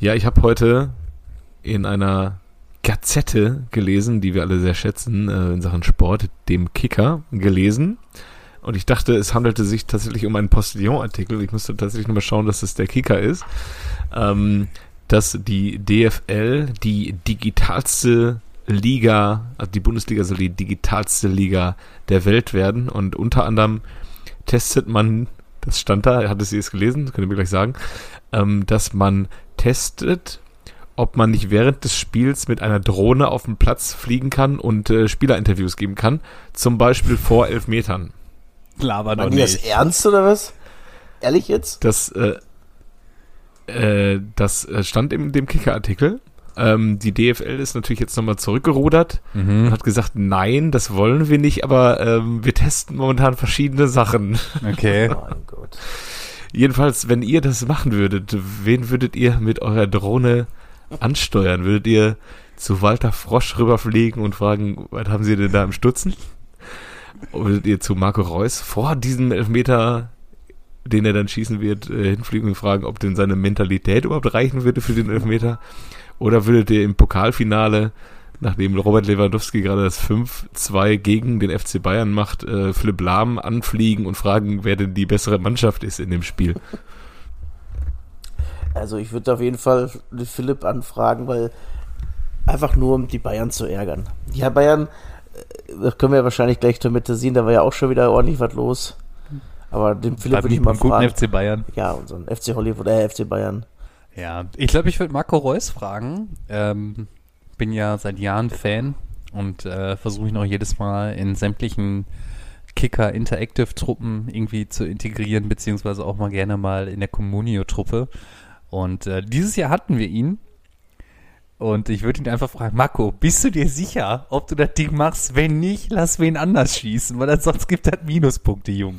Ja, ich habe heute in einer Gazette gelesen, die wir alle sehr schätzen, äh, in Sachen Sport, dem Kicker gelesen. Und ich dachte, es handelte sich tatsächlich um einen Postillon-Artikel. Ich musste tatsächlich nochmal schauen, dass es der Kicker ist. Ähm, dass die DFL die digitalste Liga, also die Bundesliga soll die digitalste Liga der Welt werden. Und unter anderem testet man, das stand da, hatte sie es gelesen, könnt ihr mir gleich sagen, ähm, dass man testet, ob man nicht während des Spiels mit einer Drohne auf den Platz fliegen kann und äh, Spielerinterviews geben kann. Zum Beispiel vor elf Metern. Laber doch die das nicht. ernst oder was? Ehrlich jetzt? Das, äh, äh, das äh, stand in dem Kicker-Artikel. Ähm, die DFL ist natürlich jetzt nochmal zurückgerudert und Mhm. hat gesagt, nein, das wollen wir nicht, aber ähm, wir testen momentan verschiedene Sachen. Okay. Mein Gott. Jedenfalls, wenn ihr das machen würdet, wen würdet ihr mit eurer Drohne ansteuern? Würdet ihr zu Walter Frosch rüberfliegen und fragen, was haben sie denn da im Stutzen? Würdet ihr zu Marco Reus vor diesem Elfmeter, den er dann schießen wird, äh, hinfliegen und fragen, ob denn seine Mentalität überhaupt reichen würde für den Elfmeter? Oder würdet ihr im Pokalfinale, nachdem Robert Lewandowski gerade das 5-2 gegen den FC Bayern macht, äh, Philipp Lahm anfliegen und fragen, wer denn die bessere Mannschaft ist in dem Spiel? Also ich würde auf jeden Fall Philipp anfragen, weil einfach nur um die Bayern zu ärgern. Die Bayern, äh, das können wir wahrscheinlich gleich damit sehen, da war ja auch schon wieder ordentlich was los. Aber den Philipp würde ich nicht mal beim guten fragen. FC Bayern. Ja, unseren FC Hollywood, äh, FC Bayern. Ja, ich glaube, ich würde Marco Reus fragen. Ähm, bin ja seit Jahren Fan und äh, versuche ich noch jedes Mal in sämtlichen Kicker Interactive Truppen irgendwie zu integrieren, beziehungsweise auch mal gerne mal in der Communio Truppe. Und äh, dieses Jahr hatten wir ihn. Und ich würde ihn einfach fragen, Marco, bist du dir sicher, ob du das Ding machst? Wenn nicht, lass wen anders schießen, weil sonst gibt das Minuspunkte, Jung.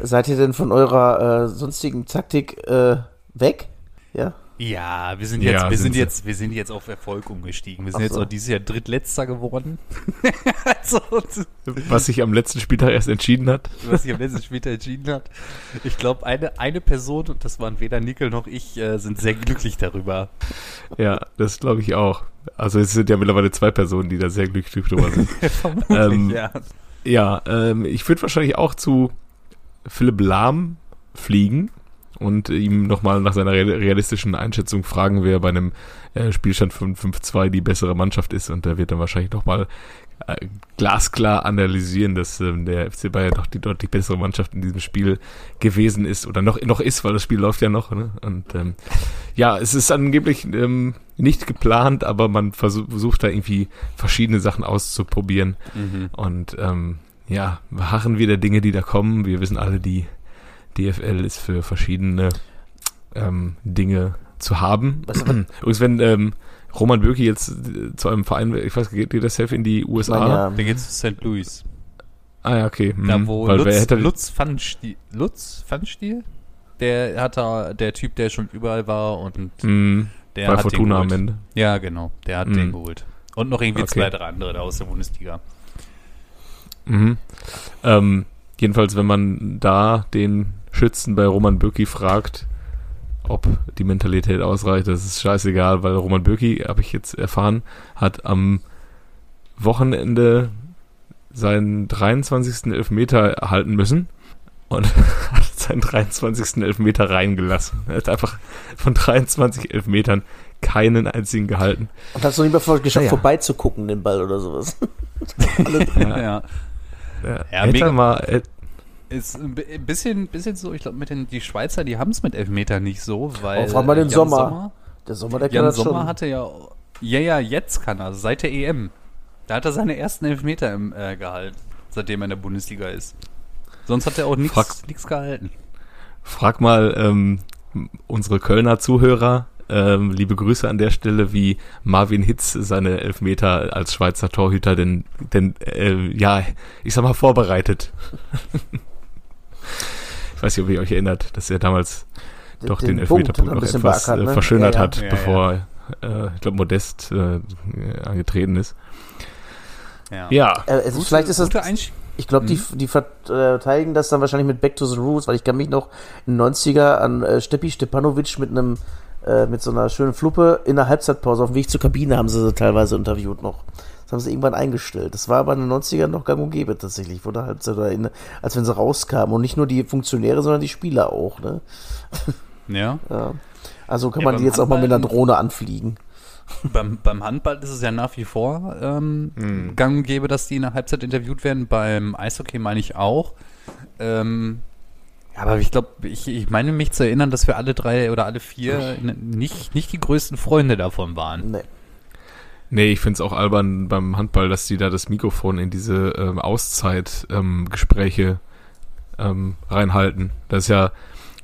Seid ihr denn von eurer äh, sonstigen Taktik äh, weg? Ja. Ja, wir sind Ja, jetzt, wir sind sind jetzt, wir sind jetzt auf Erfolg umgestiegen. Wir sind Ach jetzt so. auch dieses Jahr drittletzter geworden. also, Was sich am letzten Spieltag erst entschieden hat. was sich am letzten Spieltag entschieden hat. Ich glaube, eine, eine Person, und das waren weder Nickel noch ich, äh, sind sehr glücklich darüber. Ja, das glaube ich auch. Also es sind ja mittlerweile zwei Personen, die da sehr glücklich drüber sind. Vermutlich, Ähm, ja. ja, ähm, ich würde wahrscheinlich auch zu Philipp Lahm fliegen und ihm nochmal nach seiner real- realistischen Einschätzung fragen, wer bei einem äh, Spielstand von 5-2 die bessere Mannschaft ist. Und der wird dann wahrscheinlich nochmal äh, glasklar analysieren, dass ähm, der FC Bayern doch die deutlich bessere Mannschaft in diesem Spiel gewesen ist oder noch, noch ist, weil das Spiel läuft ja noch. Ne? Und ähm, ja, es ist angeblich ähm, nicht geplant, aber man versuch, versucht da irgendwie verschiedene Sachen auszuprobieren. Mhm. Und ähm, ja, wir harren wieder Dinge, die da kommen. Wir wissen alle, die DFL ist für verschiedene ähm, Dinge zu haben. Übrigens, wenn ähm, Roman Bürki jetzt äh, zu einem Verein, ich weiß, geht dir das safe in die USA? Nein, ja. Dann geht's zu St. Louis. Ah ja, okay. Da hm, wo Weil wer Lutz, hätte, Lutz Pfannstiel, Lutz Pfannstiel? Der hat da, der Typ, der schon überall war und hm, der bei hat Fortuna den am geholt. Ende. Ja, genau, der hat Mhm. den geholt. Und noch irgendwie Okay. zwei, drei andere da aus der Bundesliga. Mhm. Ähm, jedenfalls, wenn man da den Schützen bei Roman Bürki fragt, ob die Mentalität ausreicht, das ist scheißegal, weil Roman Bürki, habe ich jetzt erfahren, hat am Wochenende seinen 23. Elfmeter erhalten müssen und hat seinen 23. Elfmeter reingelassen. Er hat einfach von 23 Elfmetern keinen einzigen gehalten. Und hast du nicht mal geschafft, Ja, ja. vorbeizugucken, den Ball oder sowas. Ja. Ja, Ja, hätte mega. er mal, Ist ein bi- ein bisschen, bisschen so, ich glaube, mit den die Schweizer, die haben es mit Elfmeter nicht so, weil. Oh, frag mal den Jan Sommer. Der Sommer, der kann Jan das Sommer schon. hatte ja. Ja, ja, jetzt kann er, seit der EM. Da hat er seine ersten Elfmeter im äh, gehalten, seitdem er in der Bundesliga ist. Sonst hat er auch nichts gehalten. Frag mal ähm, unsere Kölner Zuhörer, ähm, liebe Grüße an der Stelle, wie Marvin Hitz seine Elfmeter als Schweizer Torhüter denn, denn äh, ja, ich sag mal, vorbereitet. ich weiß nicht, ob ihr euch erinnert, dass er damals doch den, Punkt Elfmeterpunkt er noch bisschen etwas beackert, äh, ne? verschönert Ja, ja. hat, Ja, bevor, äh, ich glaube, Modest äh, angetreten ist. Ja. Ja, Äh, also vielleicht ist das, Gute ich glaube, die, Mhm. die verteidigen das dann wahrscheinlich mit Back to the Roots, weil ich kann mich noch in den 90er an äh, Steppi Stepanovic mit einem äh, mit so einer schönen Fluppe in der Halbzeitpause auf dem Weg zur Kabine haben sie sie teilweise interviewt noch. Das haben sie irgendwann eingestellt. Das war aber in den 90ern noch gang und gäbe tatsächlich, vor der Halbzeit oder in, als wenn sie rauskamen. Und nicht nur die Funktionäre, sondern die Spieler auch. Ne? Ja. Ja. Also kann Ja, man die jetzt auch mal mit einer Drohne anfliegen. beim, beim Handball ist es ja nach wie vor ähm, Mhm. gang und gäbe, dass die in der Halbzeit interviewt werden. Beim Eishockey meine ich auch. Ähm, aber ich glaube, ich, ich meine mich zu erinnern, dass wir alle drei oder alle vier n- nicht, nicht die größten Freunde davon waren. Nee. Nee, ich find's auch albern beim Handball, dass die da das Mikrofon in diese ähm, Auszeit-Gespräche ähm, reinhalten. Das ist ja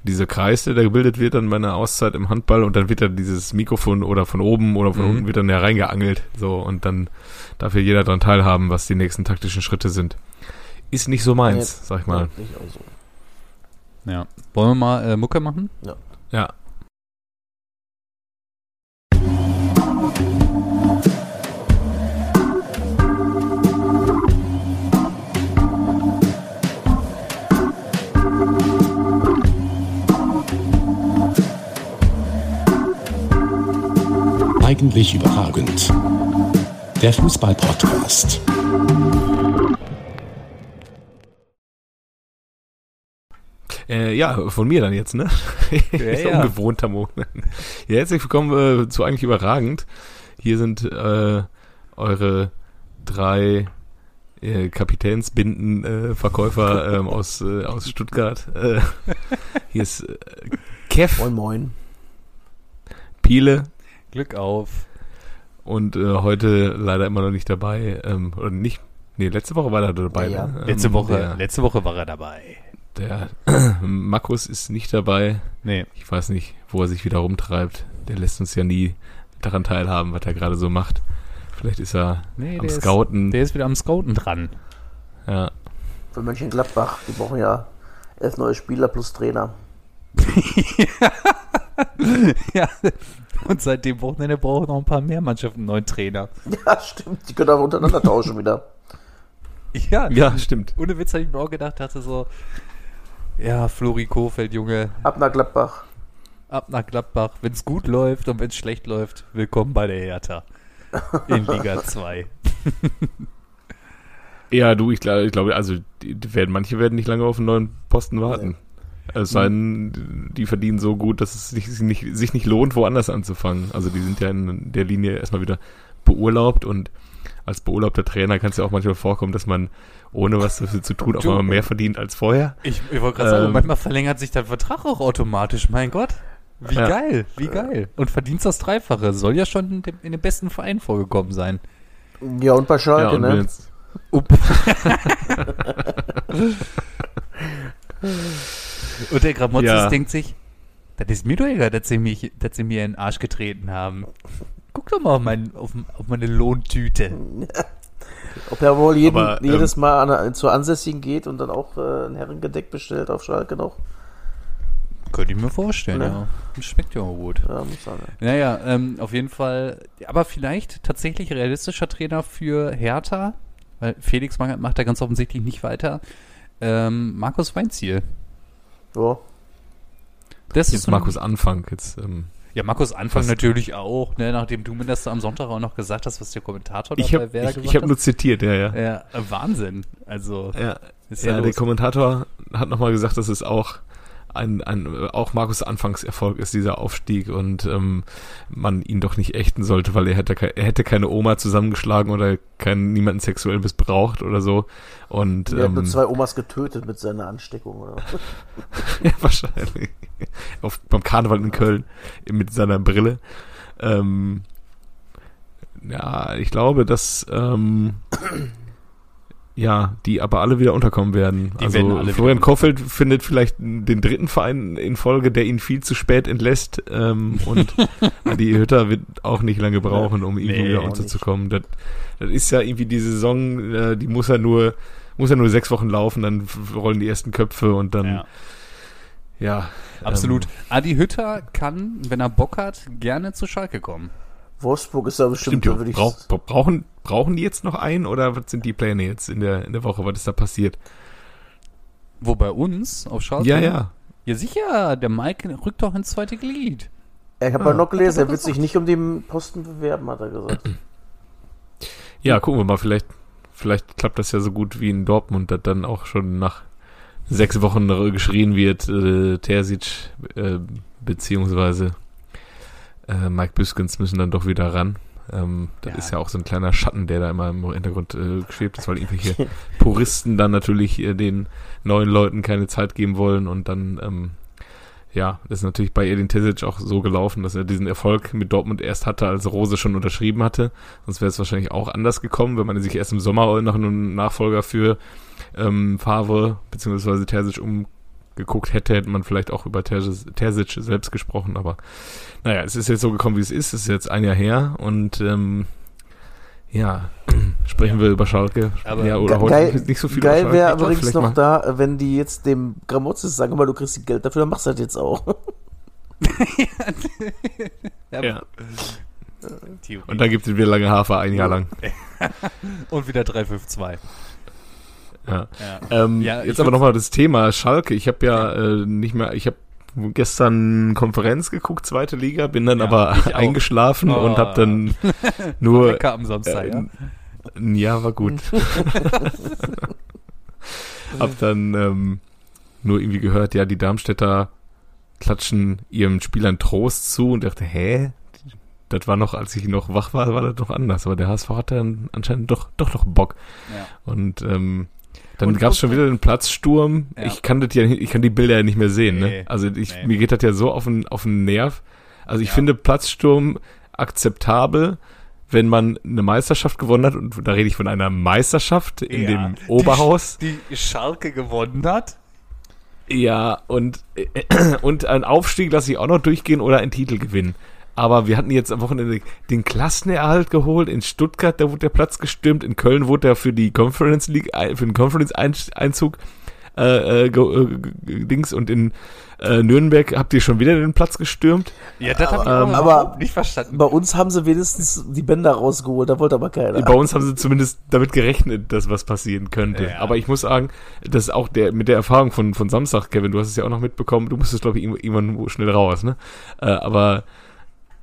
dieser Kreis, der da gebildet wird dann bei einer Auszeit im Handball und dann wird da dieses Mikrofon oder von oben oder von Mhm. unten wird dann ja reingeangelt. So, und dann darf ja jeder dran teilhaben, was die nächsten taktischen Schritte sind. Ist nicht so meins, sag ich mal. Nee, nicht auch so. Ja. Wollen wir mal äh, Mucke machen? Ja. Eigentlich überragend. Der Fußball-Podcast. Äh, ja, von mir dann jetzt, ne? Ja, ist ja. ungewohnter Moment. Ja, herzlich willkommen äh, zu eigentlich überragend. Hier sind äh, eure drei äh, Kapitänsbinden äh, ähm, aus, äh, aus Stuttgart. Äh, hier ist äh, Kev, Moin, moin. Piele Glück auf. und äh, heute leider immer noch nicht dabei. Ähm, oder nicht. Nee, letzte Woche war er dabei. Ja, ja. ne? Letzte Ähm, Woche, Der, letzte Woche war er dabei. der Markus ist nicht dabei. Nee. Ich weiß nicht, wo er sich wieder rumtreibt. Der lässt uns ja nie daran teilhaben, was er gerade so macht. Vielleicht ist er Nee, am der Scouten. Ist, der ist wieder am Scouten dran. ja. Für Mönchengladbach. Die brauchen ja elf neue Spieler plus Trainer. ja. Und seit dem Wochenende brauchen noch ein paar mehr Mannschaften einen neuen Trainer. Ja, stimmt. Die können auch untereinander tauschen wieder. Ja, ja, stimmt. ohne Witz habe ich mir auch gedacht, dachte so, ja, Flori Kofeld, Junge, Ab nach Gladbach. ab nach Gladbach. Wenn es gut läuft und wenn es schlecht läuft, willkommen bei der Hertha. In Liga 2. Ja, du, ich glaube, ich glaube, also werden, manche werden nicht lange auf einen neuen Posten warten. Es sei denn, die verdienen so gut, dass es sich nicht, sich nicht lohnt, woanders anzufangen. Also die sind ja in der Linie erstmal wieder beurlaubt und als beurlaubter Trainer kann es ja auch manchmal vorkommen, dass man ohne was dafür zu tun auch Du- mal mehr verdient als vorher. Ich, ich wollte gerade sagen, Ähm. manchmal verlängert sich der Vertrag auch automatisch. Mein Gott. Wie Ja. geil, wie geil. Und verdienst das Dreifache. Soll ja schon in dem, in dem besten Verein vorgekommen sein. Ja, und bei Schalke, ja, und wenn ne? jetzt, Up. Und der Gramotzes Ja. denkt sich, das ist mir doch egal, dass sie, mich, dass sie mir in den Arsch getreten haben. Guck doch mal auf, mein, auf, auf meine Lohntüte. Ob er wohl jeden, Aber, ähm, jedes Mal an, zur Ansässigen geht und dann auch äh, ein Herrengedeck bestellt auf Schalke noch. Könnte ich mir vorstellen, Ja. ja. Schmeckt ja auch gut. Ja, muss sein. Naja, ähm, auf jeden Fall, aber vielleicht tatsächlich realistischer Trainer für Hertha, weil Felix macht da ganz offensichtlich nicht weiter. Ähm, Markus Weinziel. Ja. Das jetzt ein- Markus Anfang, jetzt, ähm, Ja, Markus Anfang Was- natürlich auch, ne, nachdem du mir das da am Sonntag auch noch gesagt hast, was der Kommentator ich dabei habe Werder ich, ich gesagt hab nur zitiert, ja, ja. Ja, äh, Wahnsinn. Also, Ja, ist ja, ja, der. Kommentator hat nochmal gesagt, dass es auch ein, ein auch Markus Anfangserfolg ist, dieser Aufstieg und ähm, man ihn doch nicht ächten sollte, weil er hätte, er hätte keine Oma zusammengeschlagen oder keinen, niemanden sexuell missbraucht oder so. Und Er hat nur ähm, zwei Omas getötet mit seiner Ansteckung. Oder? ja, wahrscheinlich. Auf, beim Karneval in Köln mit seiner Brille. Ähm, ja, ich glaube, dass ähm, ja, die aber alle wieder unterkommen werden. Die also werden Florian Kofeld findet vielleicht den dritten Verein in Folge, der ihn viel zu spät entlässt. Ähm, und die Hütter wird auch nicht lange brauchen, um irgendwie Nee, wieder unterzukommen. Das, das ist ja irgendwie die Saison, äh, die muss ja nur muss ja nur sechs Wochen laufen, dann rollen die ersten Köpfe und dann ja, ja, absolut. Ähm, Adi Hütter kann, wenn er Bock hat, gerne zu Schalke kommen. Wolfsburg ist da bestimmt, stimmt, würde ich Brauch, bra- brauchen, brauchen die jetzt noch einen oder was sind die Pläne jetzt in der, in der Woche? Was ist da passiert? Wo bei uns auf Schalke? Ja, ja. Ja, sicher, der Mike rückt doch ins zweite Glied. Ich habe Ah, ja noch gelesen, er er wird sich nicht um den Posten bewerben, hat er gesagt. Ja, gucken wir mal, vielleicht, vielleicht klappt das ja so gut wie in Dortmund, dass dann auch schon nach sechs Wochen geschrien wird, äh, Terzic äh, beziehungsweise äh, Mike Büskens müssen dann doch wieder ran. Ähm, das Ja. ist ja auch so ein kleiner Schatten, der da immer im Hintergrund äh, geschwebt ist, weil irgendwelche Puristen dann natürlich äh, den neuen Leuten keine Zeit geben wollen und dann ähm, ja, ist natürlich bei Edin Terzic auch so gelaufen, dass er diesen Erfolg mit Dortmund erst hatte, als Rose schon unterschrieben hatte. Sonst wäre es wahrscheinlich auch anders gekommen, wenn man sich erst im Sommer nach einem Nachfolger für ähm, Favre bzw. Terzic umgeguckt hätte, hätte man vielleicht auch über Terzic, selbst gesprochen. Aber naja, es ist jetzt so gekommen, wie es ist. Es ist jetzt ein Jahr her und ähm, ja, sprechen wir über Schalke. Aber ja, oder heute geil- nicht so viel Geil wäre übrigens noch mal- da, wenn die jetzt dem Gramozis sagen, mal du kriegst die Geld dafür, dann machst du das jetzt auch. Ja, Ja. Und dann gibt es wieder lange Hafer, ein Jahr lang. Und wieder 352. Ja. Ja. Ähm, Ja, jetzt aber nochmal das Thema Schalke. Ich habe ja äh, nicht mehr, ich habe gestern Konferenz geguckt, zweite Liga, bin dann Ja, aber eingeschlafen Oh. und habe dann nur Lecker am Samstag, ja. äh, ja war gut. hab dann ähm, nur irgendwie gehört, ja die Darmstädter klatschen ihrem Spielern Trost zu und dachte, hä? Das war noch, als ich noch wach war, war das noch anders. Aber der HSV hatte dann anscheinend doch, doch noch Bock. ja. Und ähm, dann gab es schon wieder einen Platzsturm. Ja. Ich kann das ja, ich kann die Bilder ja nicht mehr sehen. Nee. Ne? Also ich, Nee. mir geht das ja so auf den auf den Nerv. Also ich Ja. finde Platzsturm akzeptabel, wenn man eine Meisterschaft gewonnen hat. Und da rede ich von einer Meisterschaft in Ja. dem Oberhaus. Die, die Schalke gewonnen hat. Ja, und, und ein Aufstieg lasse ich auch noch durchgehen oder einen Titel gewinnen. Aber wir hatten jetzt am Wochenende den Klassenerhalt geholt. In Stuttgart, da wurde der Platz gestürmt. In Köln wurde er für die Conference League, ein- für den Conference-Einzug äh, äh, äh, Dings. Und in äh, Nürnberg habt ihr schon wieder den Platz gestürmt. Ja, das habe ich Aber- auch aber- nicht verstanden. Bei uns haben sie wenigstens die Bänder rausgeholt, da wollte aber keiner. Bei uns haben sie zumindest damit gerechnet, dass was passieren könnte. Ja. Aber ich muss sagen, das ist auch der mit der Erfahrung von, von Samstag, Kevin, du hast es ja auch noch mitbekommen, du musstest, glaube ich, irgendwo- irgendwann schnell raus, ne? Äh, aber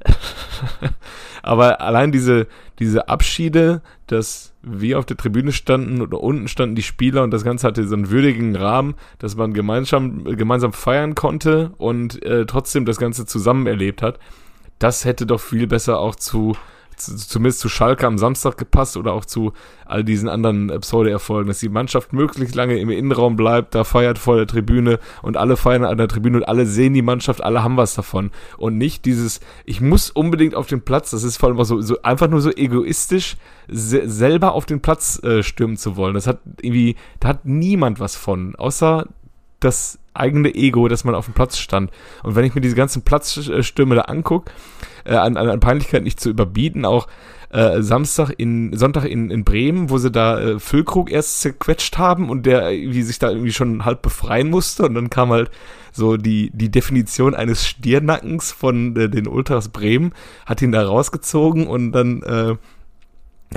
aber allein diese, diese Abschiede, dass wir auf der Tribüne standen und unten standen die Spieler und das Ganze hatte so einen würdigen Rahmen, dass man gemeinsam, gemeinsam feiern konnte und äh, trotzdem das Ganze zusammen erlebt hat. Das hätte doch viel besser auch zu zumindest zu Schalke am Samstag gepasst oder auch zu all diesen anderen Pseudo-Erfolgen, dass die Mannschaft möglichst lange im Innenraum bleibt, da feiert vor der Tribüne und alle feiern an der Tribüne und alle sehen die Mannschaft, alle haben was davon und nicht dieses, ich muss unbedingt auf den Platz, das ist vor allem auch so, so einfach nur so egoistisch, se selber auf den Platz äh, stürmen zu wollen. Das hat irgendwie, da hat niemand was von, außer das eigene Ego, dass man auf dem Platz stand. Und wenn ich mir diese ganzen Platzstürme da angucke, äh, an, an, Peinlichkeit nicht zu überbieten, auch äh, Samstag in, Sonntag in, in Bremen, wo sie da äh, Füllkrug erst zerquetscht haben und der irgendwie sich da irgendwie schon halb befreien musste und dann kam halt so die, die Definition eines Stirnackens von äh, den Ultras Bremen, hat ihn da rausgezogen und dann äh,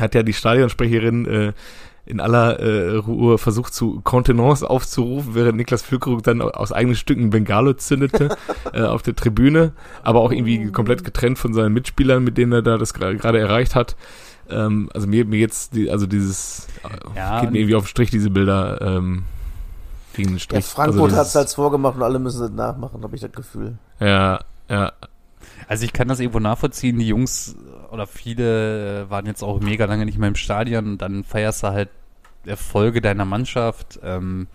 hat ja die Stadionsprecherin äh, in aller äh, Ruhe versucht zu Kontenance aufzurufen, während Niklas Füllkrug dann aus eigenen Stücken Bengalo zündete äh, auf der Tribüne, aber auch irgendwie komplett getrennt von seinen Mitspielern, mit denen er da das gerade erreicht hat. Ähm, also mir, mir jetzt, die, also dieses, äh, Ja, geht mir irgendwie auf den Strich, diese Bilder, ähm, gegen den ja, Strich. Frankfurt also hat es als vorgemacht und alle müssen es nachmachen, habe ich das Gefühl. Ja, ja, Also ich kann das irgendwo nachvollziehen. Die Jungs oder viele äh, waren jetzt auch mega lange nicht mehr im Stadion und dann feierst du halt Erfolge deiner Mannschaft. Ähm,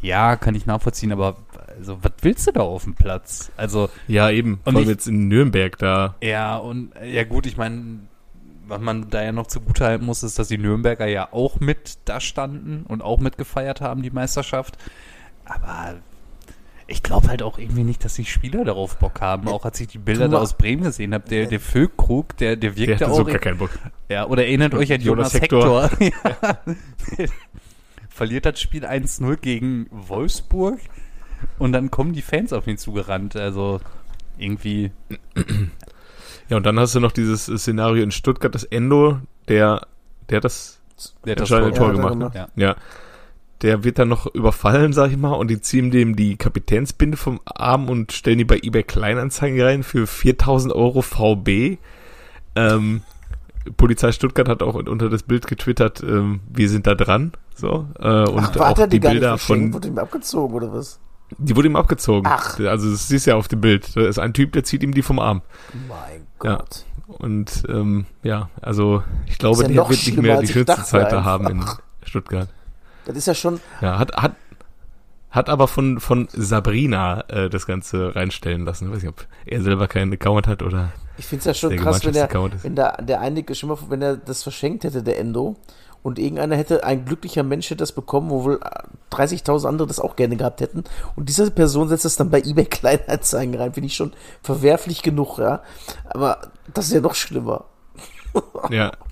ja, kann ich nachvollziehen, aber also, was willst du da auf dem Platz? Also, ja, eben. Und ich- jetzt in Nürnberg da. ja, und äh, ja gut, ich meine, was man da ja noch zugutehalten muss, ist, dass die Nürnberger ja auch mit da standen und auch mitgefeiert haben, die Meisterschaft. Aber ich glaube halt auch irgendwie nicht, dass die Spieler darauf Bock haben. Auch als ich die Bilder da aus Bremen gesehen habe, der, der Füllkrug, der, der Der wirkte hatte so auch. gar keinen Bock. Ja, oder erinnert euch an Jonas Hector. ja. Verliert das Spiel 1-0 gegen Wolfsburg und dann kommen die Fans auf ihn zugerannt. Also irgendwie. Ja, und dann hast du noch dieses Szenario in Stuttgart, das Endo, der, der das Der hat das Tor Tor Ja, hat gemacht. gemacht. Ne? Ja. Der wird dann noch überfallen, sag ich mal, und die ziehen dem die Kapitänsbinde vom Arm und stellen die bei eBay Kleinanzeigen rein für 4000 Euro VB. Ähm, Polizei Stuttgart hat auch unter das Bild getwittert, ähm, wir sind da dran. So, äh, und Ach, war auch der die die Bilder von, Wurde ihm abgezogen oder was? die wurde ihm abgezogen. Ach. Also das siehst du ja auf dem Bild. Da ist ein Typ, der zieht ihm die vom Arm. Mein Ja. Gott. Und ähm, ja, also ich glaube, ja der wird nicht mehr die schönste Zeit da haben in. Stuttgart. Das ist ja schon, Ja, hat, hat, hat aber von, von Sabrina äh, das Ganze reinstellen lassen. Ich weiß nicht, ob er selber keinen Account hat oder ich finde es ja schon krass, wenn der, wenn der, der einige schon mal, wenn er das verschenkt hätte, der Endo, und irgendeiner hätte, ein glücklicher Mensch hätte das bekommen, wo wohl 30.000 andere das auch gerne gehabt hätten. Und diese Person setzt das dann bei eBay Kleinanzeigen rein, finde ich schon verwerflich genug, ja. Aber das ist ja noch schlimmer. Ja.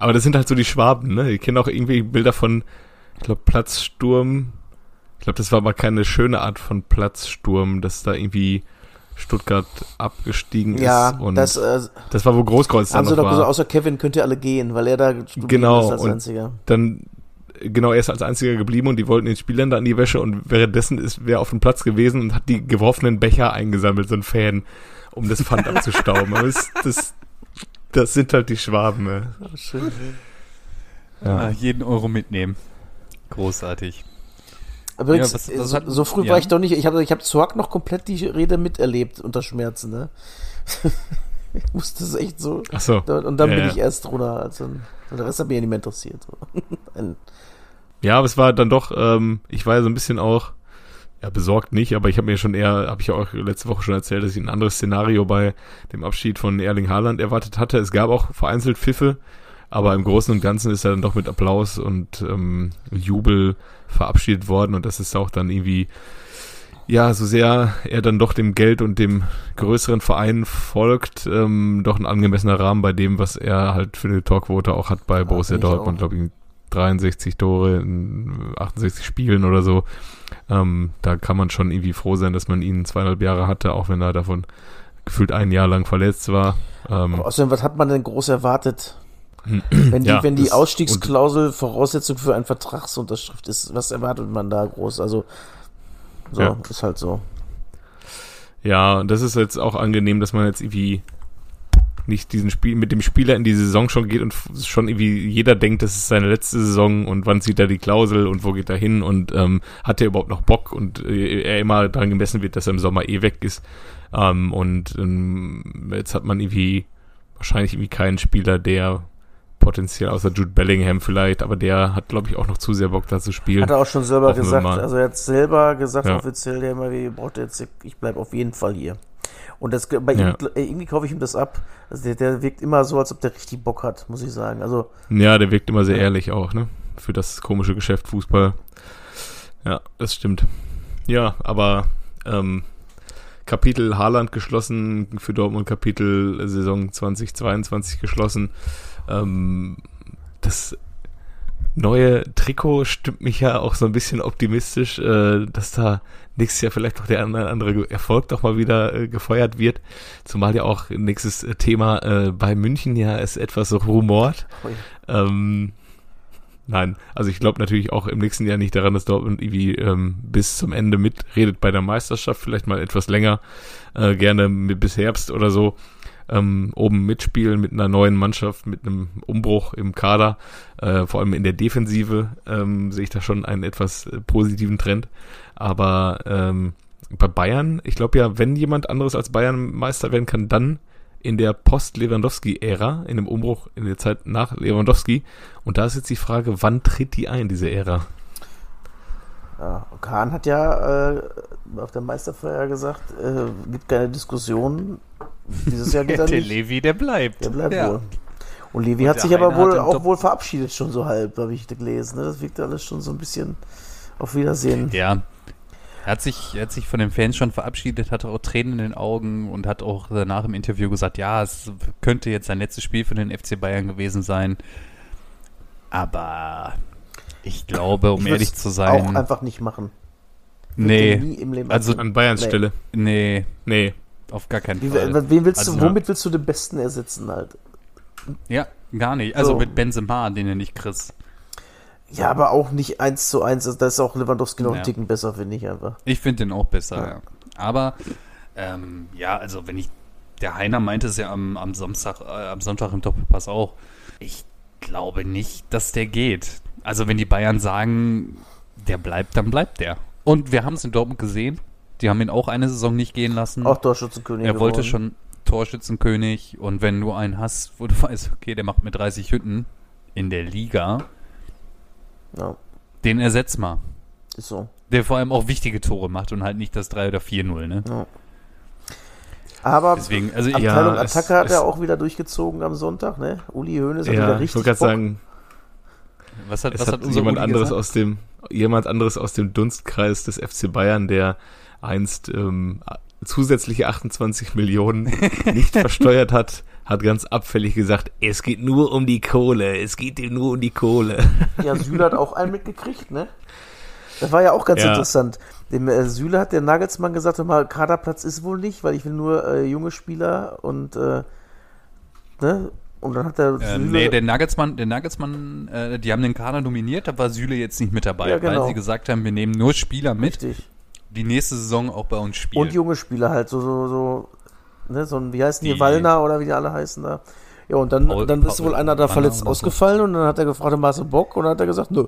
Aber das sind halt so die Schwaben, ne? Ich kenne auch irgendwie Bilder von, ich glaube, Platzsturm. Ich glaube, das war aber keine schöne Art von Platzsturm, dass da irgendwie Stuttgart abgestiegen Ja, ist. Und das das, äh, war, wo Großkreuz dann sie noch doch gesagt, war. außer Kevin könnt ihr alle gehen, weil er da Genau, ist als und- einziger. Dann, genau, er ist als einziger geblieben und die wollten den Spielern da an die Wäsche und währenddessen ist wer auf dem Platz gewesen und hat die geworfenen Becher eingesammelt, so ein Fan, um das Pfand abzustauben. Aber das, das, das sind halt die Schwaben, ne? Schön. Ah, Ja. jeden Euro mitnehmen. Großartig. Übrigens, Ja, was- was so, hat- so früh ja. war ich doch nicht. Ich habe ich hab Zorg noch komplett die Rede miterlebt unter Schmerzen, ne? ich musste das echt so. Ach so. Und dann Ja, bin ja. ich erst drunter. Also, der Rest hat mich ja nicht mehr interessiert. Ja, aber es war dann doch, ähm, ich war ja so ein bisschen auch, ja, besorgt nicht, aber ich habe mir schon eher, habe ich ja auch letzte Woche schon erzählt, dass ich ein anderes Szenario bei dem Abschied von Erling Haaland erwartet hatte. Es gab auch vereinzelt Pfiffe, aber im Großen und Ganzen ist er dann doch mit Applaus und ähm, Jubel verabschiedet worden und das ist auch dann irgendwie, ja, so sehr er dann doch dem Geld und dem größeren Verein folgt, ähm, doch ein angemessener Rahmen bei dem, was er halt für eine Torquote auch hat bei Borussia finde ich Dortmund, glaube ich, 63 Tore in 68 Spielen oder so. Ähm, da kann man schon irgendwie froh sein, dass man ihn zweieinhalb Jahre hatte, auch wenn er davon gefühlt ein Jahr lang verletzt war. Ähm, aber außerdem, was hat man denn groß erwartet? Wenn die, Ja, wenn die Ausstiegsklausel Voraussetzung für eine Vertragsunterschrift ist, was erwartet man da groß? Also, so, Ja. ist halt so. Ja, und das ist jetzt auch angenehm, dass man jetzt irgendwie nicht diesen Spiel mit dem Spieler in die Saison schon geht und schon irgendwie jeder denkt, das ist seine letzte Saison und wann zieht er die Klausel und wo geht er hin und ähm, hat er überhaupt noch Bock und äh, er immer daran gemessen wird, dass er im Sommer eh weg ist. Ähm, und ähm, jetzt hat man irgendwie wahrscheinlich irgendwie keinen Spieler, der potenziell außer Jude Bellingham vielleicht, aber der hat glaube ich auch noch zu sehr Bock da zu spielen. Hat er auch schon selber wir gesagt. Also er hat selber gesagt, Ja. offiziell, der immer, wie braucht jetzt, ich bleib auf jeden Fall hier. Und das, bei Ja. ihm, äh, irgendwie kaufe ich ihm das ab. Also der, der wirkt immer so, als ob der richtig Bock hat, muss ich sagen. Also, Ja, der wirkt immer sehr Ja. ehrlich auch, ne? Für das komische Geschäft Fußball. Ja, das stimmt. Ja, aber ähm, Kapitel Haaland geschlossen, für Dortmund Kapitel Saison 2022 geschlossen. Ähm, das neue Trikot stimmt mich ja auch so ein bisschen optimistisch, äh, dass da nächstes Jahr vielleicht noch der andere, andere Erfolg doch mal wieder äh, gefeuert wird. Zumal ja auch nächstes äh, Thema äh, bei München ja ist etwas rumort. ui. Ähm, nein, also ich glaube natürlich auch im nächsten Jahr nicht daran, dass Dortmund irgendwie ähm, bis zum Ende mitredet bei der Meisterschaft, vielleicht mal etwas länger, äh, gerne bis Herbst oder so. Ähm, oben mitspielen mit einer neuen Mannschaft, mit einem Umbruch im Kader, äh, vor allem in der Defensive ähm, sehe ich da schon einen etwas äh, positiven Trend. Aber ähm, bei Bayern, ich glaube ja, wenn jemand anderes als Bayern Meister werden kann, dann in der Post-Lewandowski-Ära, in dem Umbruch in der Zeit nach Lewandowski. Und da ist jetzt die Frage, wann tritt die ein, diese Ära? ja, Kahn hat ja äh, auf der Meisterfeier gesagt, äh, gibt keine Diskussion. Dieses Jahr geht er der nicht. Levi, der bleibt. Der bleibt ja. wohl. Und Levi Und hat der sich aber wohl auch Dopp- wohl verabschiedet, schon so halb, habe ich gelesen. Ne? Das wirkt alles schon so ein bisschen auf Wiedersehen. Ja. Er hat sich, er hat sich von den Fans schon verabschiedet, hatte auch Tränen in den Augen und hat auch danach im Interview gesagt, ja, es könnte jetzt sein letztes Spiel für den FC Bayern gewesen sein. Aber ich glaube, um Ich ehrlich zu Auch sein, einfach nicht machen. Würde nee, nie im Leben also machen. An Bayerns Nee. Stelle. nee, Nee. Auf gar keinen Wie, Fall. wen willst Also, du, womit willst du den Besten ersetzen halt? Ja, gar nicht. Also So. mit Benzema, den er nicht kriegst. Ja, aber auch nicht eins zu eins. Also Da ist auch Lewandowski noch Ja. einen Ticken besser, finde ich einfach. Ich finde den auch besser, Ja. ja. Aber ähm, ja, also wenn ich, der Heiner meinte es ja am, am Samstag, äh, am Sonntag im Doppelpass auch. Ich glaube nicht, dass der geht. Also wenn die Bayern sagen, der bleibt, dann bleibt der. Und wir haben es in Dortmund gesehen. Die haben ihn auch eine Saison nicht gehen lassen. Auch Torschützenkönig. er wollte geworden. schon Torschützenkönig. Und wenn du einen hast, wo du weißt, okay, der macht mit 30 Hütten in der Liga, Ja, den ersetz mal. ist so. Der vor allem auch wichtige Tore macht und halt nicht das 3 oder 4-0, ne? Aber Deswegen, also ich, Ja, Abteilung es- Attacke hat er auch wieder durchgezogen am Sonntag, ne? Uli Hoeneß hat Ja, wieder ich richtig wollte gerade sagen, was hat, was hat, hat unser jemand Uli anderes gesagt? aus dem jemand anderes aus dem Dunstkreis des FC Bayern, der einst ähm, zusätzliche 28 Millionen nicht versteuert hat, hat ganz abfällig gesagt, es geht nur um die Kohle, es geht ihm nur um die Kohle. Ja, Süle hat auch einen mitgekriegt, ne? Das war ja auch ganz Ja. interessant. Dem äh, Süle hat der Nagelsmann gesagt, hör mal, Kaderplatz ist wohl nicht, weil ich will nur äh, junge Spieler und äh, ne? Und dann hat der Ähm, Süle, nee, der Nagelsmann, der Nagelsmann, äh, die haben den Kader nominiert, da war Süle jetzt nicht mit dabei, Ja, genau. weil sie gesagt haben, wir nehmen nur Spieler mit, richtig. Die nächste Saison auch bei uns spielen. Und junge Spieler halt, so, so, so, ne, so ein, wie heißen die, Die- Wallner oder wie die alle heißen da. Ja, und dann, Paul- dann ist Paul- wohl einer da Wallner verletzt so. ausgefallen und dann hat er gefragt, hast du Bock? Und dann hat er gesagt, nö.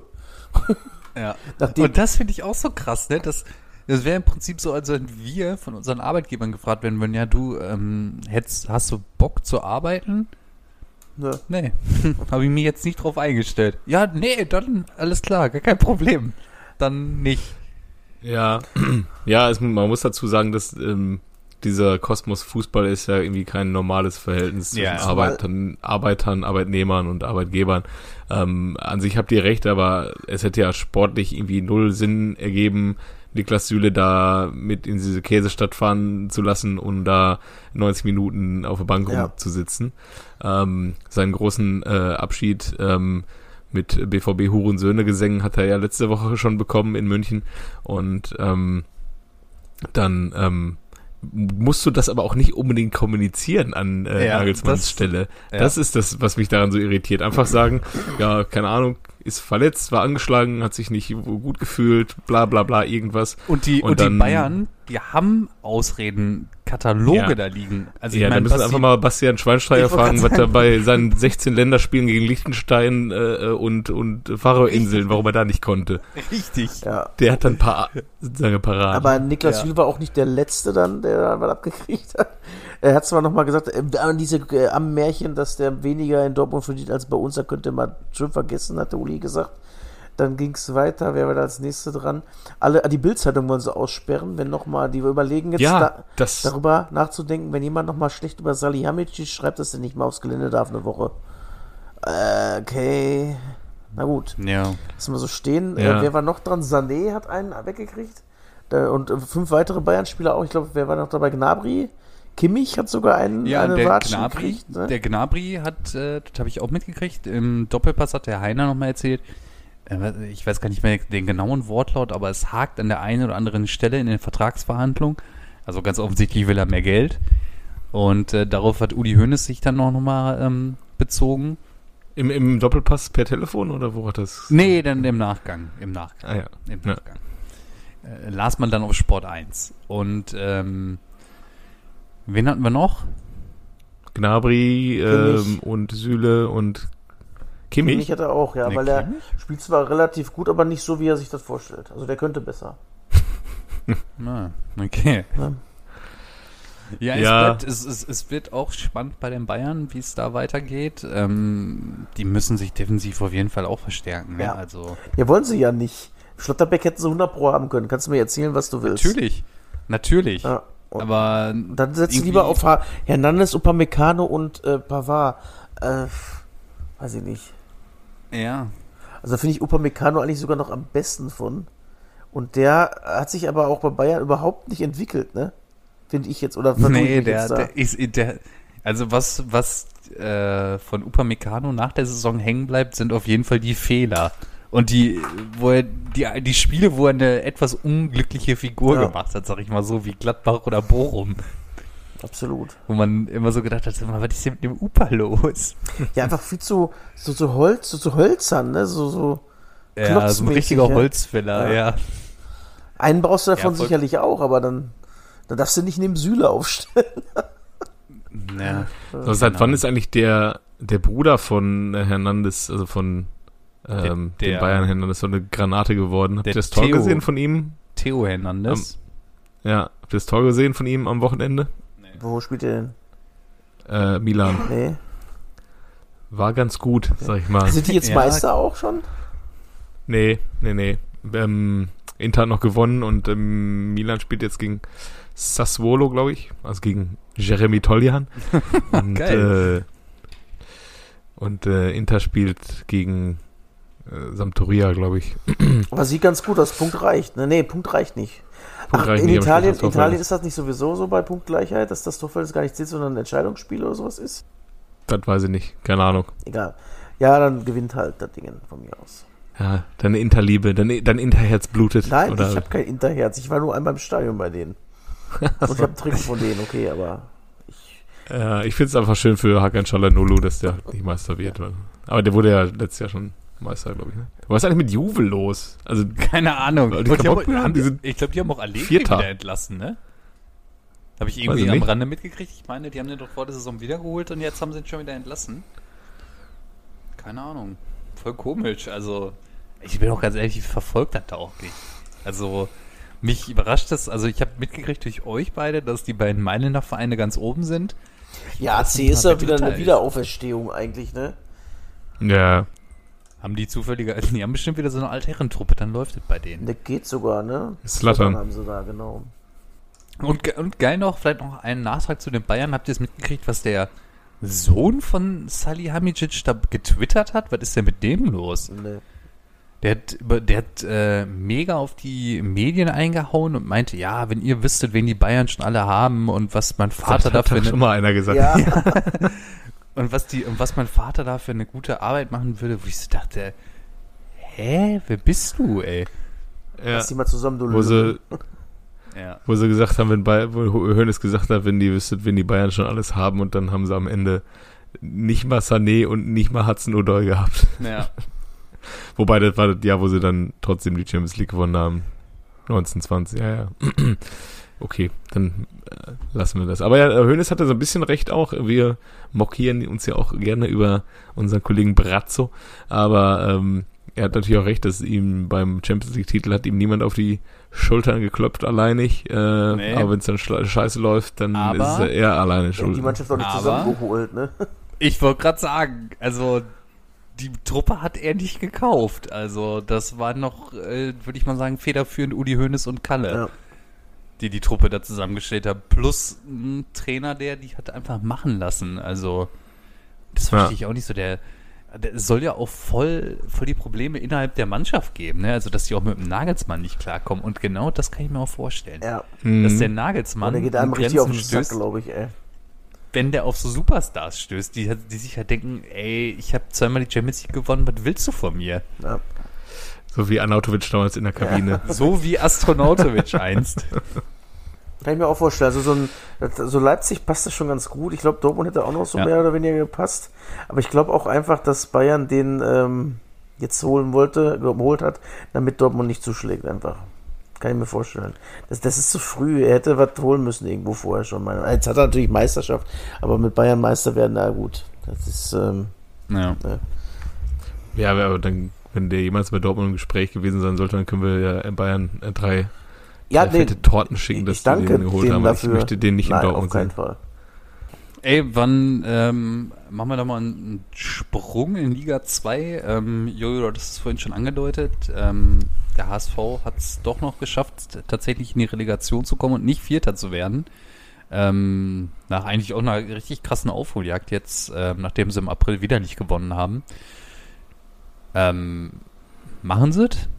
Ja. Nachdem- Und das finde ich auch so krass, ne? Das, das wäre im Prinzip so, als wenn wir von unseren Arbeitgebern gefragt werden würden, ja, du, ähm, hättest, hast du Bock zu arbeiten? Nö. Nee, habe ich mir jetzt nicht drauf eingestellt. Ja, nee, dann alles klar, gar kein Problem. Dann nicht. Ja, ja, es, man muss dazu sagen, dass ähm, dieser Kosmos Fußball ist ja irgendwie kein normales Verhältnis zwischen Ja. Arbeitern, Arbeitern, Arbeitnehmern und Arbeitgebern. Ähm, an sich habt ihr recht, aber es hätte ja sportlich irgendwie null Sinn ergeben, Niklas Süle da mit in diese Käsestadt fahren zu lassen und da 90 Minuten auf der Bank Ja. rumzusitzen. Ähm, seinen großen äh, Abschied ähm, mit BVB Hurensöhne gesängen hat er ja letzte Woche schon bekommen in München und ähm, dann ähm, musst du das aber auch nicht unbedingt kommunizieren an äh, Ja, Nagelsmanns das- Stelle. ja. Das ist das, was mich daran so irritiert. Einfach sagen, ja, keine Ahnung, ist verletzt, war angeschlagen, hat sich nicht gut gefühlt, bla bla bla, irgendwas. Und die, Und und, die dann- Bayern, die haben Ausredenkataloge Ja. da liegen. Also ja, ich dann meine, müssen wir einfach mal Bastian Schweinsteiger fragen, was er bei seinen 16 Länderspielen gegen Liechtenstein äh, und, und Faroe-Inseln, warum er da nicht konnte. richtig. Ja. Der hat dann ein paar seine Paraden. Aber Niklas Ja. Süle war auch nicht der Letzte dann, der da was abgekriegt hat. Er hat zwar nochmal gesagt, äh, diese äh, am Märchen, dass der weniger in Dortmund verdient als bei uns, da könnte man schon vergessen, hat der Uli gesagt. Dann ging es weiter, wer war da als Nächste dran? Alle, die Bildzeitung wollen sie aussperren, wenn nochmal, die überlegen jetzt ja, da, das, darüber nachzudenken, wenn jemand nochmal schlecht über Salihamidzic schreibt, dass er nicht mal aufs Gelände darf eine Woche. Äh, okay. Na gut. Ja. Lassen wir so stehen. Ja. Äh, wer war noch dran? Sané hat einen weggekriegt. Da, und äh, fünf weitere Bayern-Spieler auch. Ich glaube, wer war noch dabei? Gnabry. Kimmich hat sogar einen, Ja, eine der Watschen Gnabry, gekriegt. Ne? der Gnabry hat, äh, das habe ich auch mitgekriegt, im Doppelpass hat der Heiner nochmal erzählt, äh, ich weiß gar nicht mehr den genauen Wortlaut, aber es hakt an der einen oder anderen Stelle in den Vertragsverhandlungen. Also ganz offensichtlich will er mehr Geld. Und äh, darauf hat Uli Hoeneß sich dann noch nochmal ähm, bezogen. im, im Doppelpass per Telefon oder wo hat das? Nee, dann im Nachgang. Im Nachgang. Ah ja. Im Ja. Nachgang. Äh, las man dann auf Sport 1. Und ähm, wen hatten wir noch? Gnabry ähm, und Süle und Kimmich. Kimmich hat er auch, ja, Nee, weil er Kimmich? spielt zwar relativ gut, aber nicht so, wie er sich das vorstellt. Also der könnte besser. Ah, okay. Ja. Ja, es, Ja. Bleibt, es, es, es wird auch spannend bei den Bayern, wie es da weitergeht. Ähm, die müssen sich defensiv auf jeden Fall auch verstärken. Ne? Ja. Also Ja, wollen sie ja nicht. Schlotterbeck hätten sie 100 Pro haben können. Kannst du mir erzählen, was du willst? natürlich, natürlich. Ja. Aber dann irgendwie- lieber auf Hernandez, Upamecano und äh, Pavard. Äh, weiß ich nicht. Ja, Also finde ich Upamecano eigentlich sogar noch am besten von. Und der hat sich aber auch bei Bayern überhaupt nicht entwickelt, ne? Finde ich jetzt. Oder ich nee, mich der, der ist der. Also was was äh, von Upamecano nach der Saison hängen bleibt, sind auf jeden Fall die Fehler. Und die, wo er, die, die Spiele, wo er eine etwas unglückliche Figur Ja. gemacht hat, sag ich mal so, wie Gladbach oder Bochum. Absolut. Wo man immer so gedacht hat, was ist denn mit dem Upa los? Ja, einfach viel zu, so, so Holz, so, so hölzern, ne? So, so, Ja, so ein richtiger ja. Holzfäller, Ja. ja. Einen brauchst du davon Ja, sicherlich auch, aber dann, dann darfst du nicht neben Süle aufstellen. ja. So, seit Genau. wann ist eigentlich der, der Bruder von äh, Hernandez, also von ähm, Der- dem Bayern Hernandez, so eine Granate geworden? Habt ihr das Tor Theo. gesehen von ihm? Theo Hernandez. Ja, habt ihr das Tor gesehen von ihm am Wochenende? Wo spielt ihr denn? Äh, Milan. Nee. War ganz gut, sag ich mal. Sind die jetzt Ja. Meister auch schon? Nee, nee, nee. Ähm, Inter hat noch gewonnen und ähm, Milan spielt jetzt gegen Sassuolo, glaube ich. Also gegen Jeremy Toljan. und Geil. Äh, und äh, Inter spielt gegen äh, Sampdoria, glaube ich. Aber sieht ganz gut aus. Punkt reicht. Ne, nee, Punkt reicht nicht. Punkt Ach, reicht in Italien, Italien ist das nicht sowieso so bei Punktgleichheit, dass das Torverhältnis gar nicht zählt, sondern ein Entscheidungsspiel oder sowas ist? Das weiß ich nicht. Keine Ahnung. Egal. Ja, dann gewinnt halt das Ding von mir aus. Ja, deine Interliebe, dein, dein Interherz blutet. Nein, oder? ich habe kein Interherz. Ich war nur einmal im Stadion bei denen. Und ich habe Trick von denen, okay, aber ich, Ja, ich finde es einfach schön für Hakan Çalhanoğlu, dass der nicht Meister wird. Aber der wurde ja letztes Jahr schon Meister, glaube ich. Ne? Was ist eigentlich mit Juve los? Also, Keine Ahnung. Die die haben, haben, die ich glaube, die haben auch Allegri Vierter. wieder entlassen, ne? Habe ich irgendwie am. Rande mitgekriegt. Ich meine, die haben den doch vor der Saison wiedergeholt und jetzt haben sie ihn schon wieder entlassen. Keine Ahnung. Voll komisch. Also, ich bin auch ganz ehrlich, ich verfolge das da auch nicht. Also, mich überrascht das. Also, ich habe mitgekriegt durch euch beide, dass die beiden Mailänder Vereine ganz oben sind. ja, Das C sind ist ja wieder eine. Wiederauferstehung eigentlich, ne? ja, Haben die zufällige, die haben bestimmt wieder so eine Altherrentruppe, dann läuft es bei denen. Der geht sogar, ne? Zlatan. haben sie da, genau. Und, und geil noch, vielleicht noch einen Nachtrag zu den Bayern. Habt ihr es mitgekriegt, was der Sohn von Salihamidzic da getwittert hat? Was ist denn mit dem los? Ne. Der hat, über- der hat äh, mega auf die Medien eingehauen und meinte, ja, wenn ihr wüsstet, wen die Bayern schon alle haben und was mein Vater das hat dafür doch schon mal einer gesagt. Ja, und was die und was mein Vater da für eine gute Arbeit machen würde, wo ich so dachte, hä, wer bist du, ey? Ja. lass die mal zusammen, du Wo sie, Ja. wo sie gesagt haben, wenn Bay wo Hoeneß gesagt hat, wenn die wüsstet, wenn die Bayern schon alles haben und dann haben sie am Ende nicht mal Sané und nicht mal Hudson Odoi gehabt. ja. Wobei das war das Jahr, wo sie dann trotzdem die Champions League gewonnen haben. 1920, ja, ja. Okay, dann äh, lassen wir das. Aber ja, Hoeneß hatte so ein bisschen recht auch. Wir mockieren uns ja auch gerne über unseren Kollegen Brazzo. Aber ähm, er hat natürlich auch recht, dass ihm beim Champions League-Titel hat ihm niemand auf die Schultern geklopft, alleinig. Äh, Nee. Aber wenn es dann scheiße läuft, dann Aber- ist er alleine ja, schuld. die Mannschaft auch nicht Aber- zusammengeholt, ne? Ich wollte gerade sagen, also die Truppe hat er nicht gekauft. Also das war noch, äh, würde ich mal sagen, federführend Udi Hoeneß und Kalle, Ja. Die die Truppe da zusammengestellt haben. Plus ein Trainer, der die hat einfach machen lassen. Also das Ja. verstehe ich auch nicht so. Der, der es soll ja auch voll, voll die Probleme innerhalb der Mannschaft geben. Ne? Also dass die auch mit dem Nagelsmann nicht klarkommen. Und genau das kann ich mir auch vorstellen. Ja. Mhm. Dass der Und Nagelsmann der geht einem richtig auf den stößt, glaube ich, ey. wenn der auf so Superstars stößt, die, die sich halt denken, ey, ich habe zweimal die Champions League gewonnen, was willst du von mir? Ja. So wie Anautovic damals in der Kabine. So wie Astronautovic einst. Kann ich mir auch vorstellen. Also so, ein, so Leipzig passt das schon ganz gut. Ich glaube, Dortmund hätte auch noch so Ja. mehr oder weniger gepasst. Aber ich glaube auch einfach, dass Bayern den ähm, jetzt holen wollte, geholt hat, damit Dortmund nicht zuschlägt einfach. Kann ich mir vorstellen. Das, das ist zu früh. Er hätte was holen müssen irgendwo vorher schon. Meine. Jetzt hat er natürlich Meisterschaft, aber mit Bayern Meister werden, na gut. Das ist, ähm, Ja. Ja, aber dann, wenn der jemals bei Dortmund im Gespräch gewesen sein sollte, dann können wir ja in Bayern äh, drei, ja, drei fette Torten schicken, dass ich danke den geholt haben. dafür. Ich möchte den nicht Nein, in Dortmund auf keinen sehen. Fall. Ey, wann ähm, machen wir da mal einen Sprung in Liga 2? Ähm, Jojo, du hattest es vorhin schon angedeutet. Ähm, der HSV hat es doch noch geschafft, tatsächlich in die Relegation zu kommen und nicht Vierter zu werden. Ähm, nach eigentlich auch einer richtig krassen Aufholjagd jetzt, ähm, nachdem sie im April wieder nicht gewonnen haben. Ähm, machen sie es?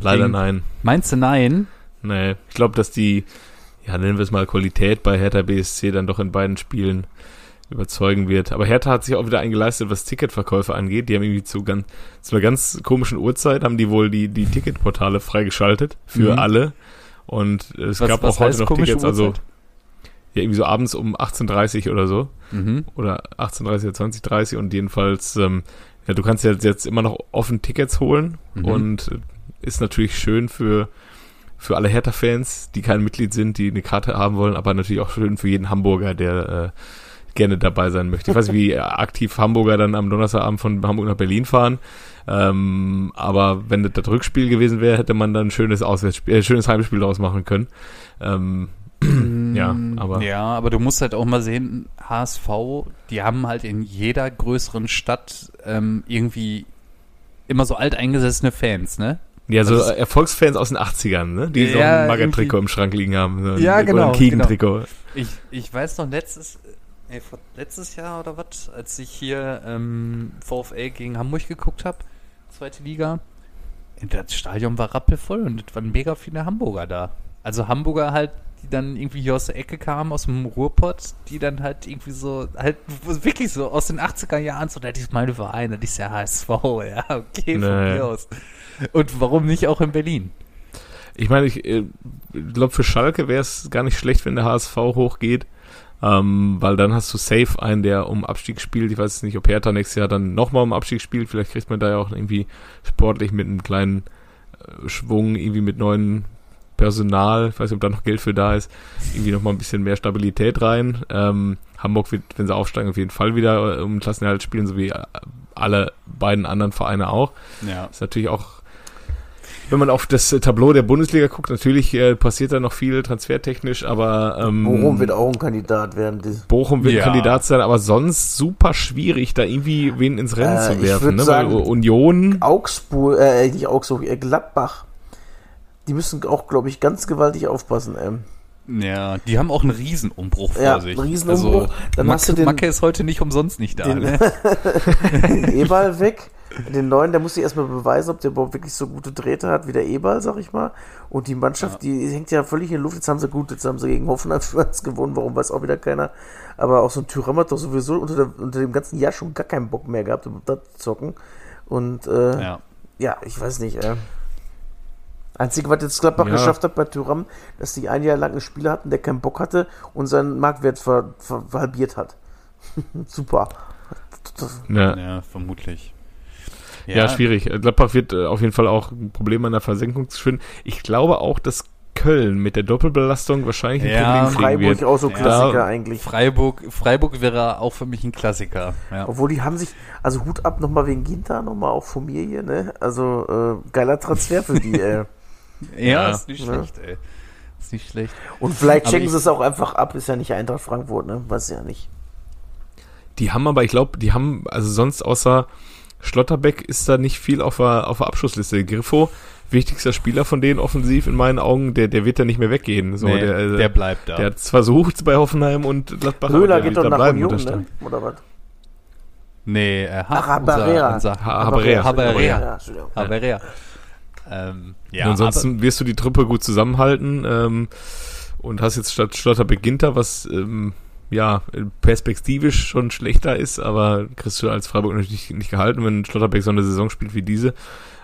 Leider Gegen- nein. Meinst du nein? Nee, ich glaube, dass die, ja, nennen wir es mal Qualität bei Hertha BSC dann doch in beiden Spielen überzeugen wird. Aber Hertha hat sich auch wieder eingeleistet, was Ticketverkäufe angeht. Die haben irgendwie zu, ganz, zu einer ganz komischen Uhrzeit haben die wohl die, die Ticketportale freigeschaltet für Mhm. alle. Und es Was- gab was auch heute noch Tickets, also Uhrzeit? ja, irgendwie so abends um 18.30 oder so. Mhm. Oder 18.30 oder 20.30 und jedenfalls ähm, Ja, du kannst jetzt, jetzt immer noch offen Tickets holen Mhm. und ist natürlich schön für, für alle Hertha-Fans, die kein Mitglied sind, die eine Karte haben wollen, aber natürlich auch schön für jeden Hamburger, der äh, gerne dabei sein möchte. Ich weiß nicht, wie aktiv Hamburger dann am Donnerstagabend von Hamburg nach Berlin fahren. Ähm, aber wenn das das Rückspiel gewesen wäre, hätte man dann ein schönes Auswärtsspiel, äh, schönes Heimspiel daraus machen können. Ähm, ja, aber Ja, aber du musst halt auch mal sehen, HSV, die haben halt in jeder größeren Stadt ähm, irgendwie immer so alteingesessene Fans, ne? Ja, so Das- Erfolgsfans aus den 80ern, ne? Die so Ja, ein Mager-Trikot im Schrank liegen haben. So ein- Ja, oder genau, Ein Kiegen-Trikot. Ich, ich weiß noch, letztes, vor- letztes Jahr oder was, als ich hier ähm, VfL gegen Hamburg geguckt habe, zweite Liga, das Stadion war rappelvoll und es waren mega viele Hamburger da. Also Hamburger halt, die dann irgendwie hier aus der Ecke kamen, aus dem Ruhrpott, die dann halt irgendwie so, halt wirklich so aus den 80er Jahren, so, das ist meine Verein, das ist ja HSV, ja, okay, von Nee. mir aus. Und warum nicht auch in Berlin? Ich meine, ich äh, glaube, für Schalke wäre es gar nicht schlecht, wenn der HSV hochgeht. Ähm, weil dann hast du safe einen, der um Abstieg spielt. Ich weiß nicht, ob Hertha nächstes Jahr dann nochmal um Abstieg spielt. Vielleicht kriegt man da ja auch irgendwie sportlich mit einem kleinen äh, Schwung, irgendwie mit neuen Personal, ich weiß nicht, ob da noch Geld für da ist, irgendwie nochmal ein bisschen mehr Stabilität rein. Ähm, Hamburg wird, wenn sie aufsteigen, auf jeden Fall wieder äh, um Klassenerhalt spielen, so wie äh, alle beiden anderen Vereine auch. Ja. Ist natürlich auch, wenn man auf das äh, Tableau der Bundesliga guckt, natürlich äh, passiert da noch viel transfertechnisch, aber ähm, Bochum wird auch ein Kandidat werden. Die, Bochum wird Ja. Kandidat sein, aber sonst super schwierig, da irgendwie wen ins Rennen Äh, zu werfen. Ne? sagen- Union, Augsburg, äh, nicht Augsburg, äh, Gladbach. Die müssen auch, glaube ich, ganz gewaltig aufpassen. Ähm. Ja, die haben auch einen Riesenumbruch vor Ja, sich. Riesenumbruch. Dann Mac- hast du den- Macke ist heute nicht umsonst nicht da. den- ne? Eberl weg. Den neuen, der muss sich erstmal beweisen, ob der überhaupt wirklich so gute Drähte hat wie der Eberl, sag ich mal. Und die Mannschaft, die hängt ja völlig in der Luft. Jetzt haben sie gut, jetzt haben sie gegen Hoffenheim gewonnen, warum weiß auch wieder keiner. Aber auch so ein Thüram hat doch sowieso unter, der, unter dem ganzen Jahr schon gar keinen Bock mehr gehabt, um da zu zocken. Und äh, ja. Ja. ich weiß nicht. Äh. Einzige, was jetzt Gladbach Ja. geschafft hat bei Thüram, dass die ein Jahr lang einen Spieler hatten, der keinen Bock hatte und seinen Marktwert ver, ver, halbiert hat. Super. ja, ja, vermutlich. ja, schwierig. Äh, Gladbach wird äh, auf jeden Fall auch ein Problem an der Versenkung zu finden. Ich glaube auch, dass Köln mit der Doppelbelastung wahrscheinlich ein Ja, Problem Freiburg wird. auch so Ja. Klassiker eigentlich. Freiburg, Freiburg wäre auch für mich ein Klassiker. Ja. Obwohl die haben sich, also Hut ab nochmal wegen Ginter, nochmal auch von mir hier, ne? Also äh, geiler Transfer für die, äh. Ja, Ja. ist nicht Ja. schlecht, ey. Ist nicht schlecht. Und vielleicht checken sie es auch einfach ab, ist ja nicht Eintracht Frankfurt, ne? Weiß ja nicht. Die haben aber, ich glaube, die haben, also sonst außer Schlotterbeck ist da nicht viel auf der, auf der Abschlussliste. Griffo, wichtigster Spieler von denen offensiv in meinen Augen, der, der wird da nicht mehr weggehen. So, Nee, der, äh, der bleibt da. Der hat es versucht bei Hoffenheim und Gladbach. Höhler geht doch nach bleiben, Union, ne? Oder was? nee, äh, Ach, Haberea. unser, Ha- Haberea. Haberea. Haberea. Ähm, ja, und ansonsten wirst du die Truppe gut zusammenhalten ähm, und hast jetzt statt Schlotterbeck Ginter, was ähm, ja perspektivisch schon schlechter ist, aber kriegst du als Freiburg natürlich nicht gehalten, wenn Schlotterbeck so eine Saison spielt wie diese.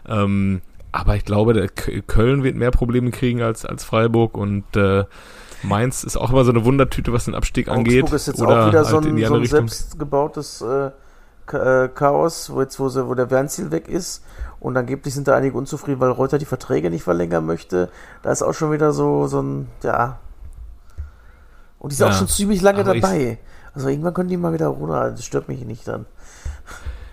Ähm, aber ich glaube, Köln wird mehr Probleme kriegen als, als Freiburg und äh, Mainz ist auch immer so eine Wundertüte, was den Abstieg angeht. Augsburg ist jetzt oder auch wieder so halt in ein, so ein selbstgebautes äh, äh, Chaos, wo jetzt wo, sie, wo der Wernziel weg ist und angeblich sind da einige unzufrieden, weil Reuter die Verträge nicht verlängern möchte. Da ist auch schon wieder so, so ein, ja. Und die sind Ja. auch schon ziemlich lange dabei. Also irgendwann können die mal wieder runter, das stört mich nicht dann.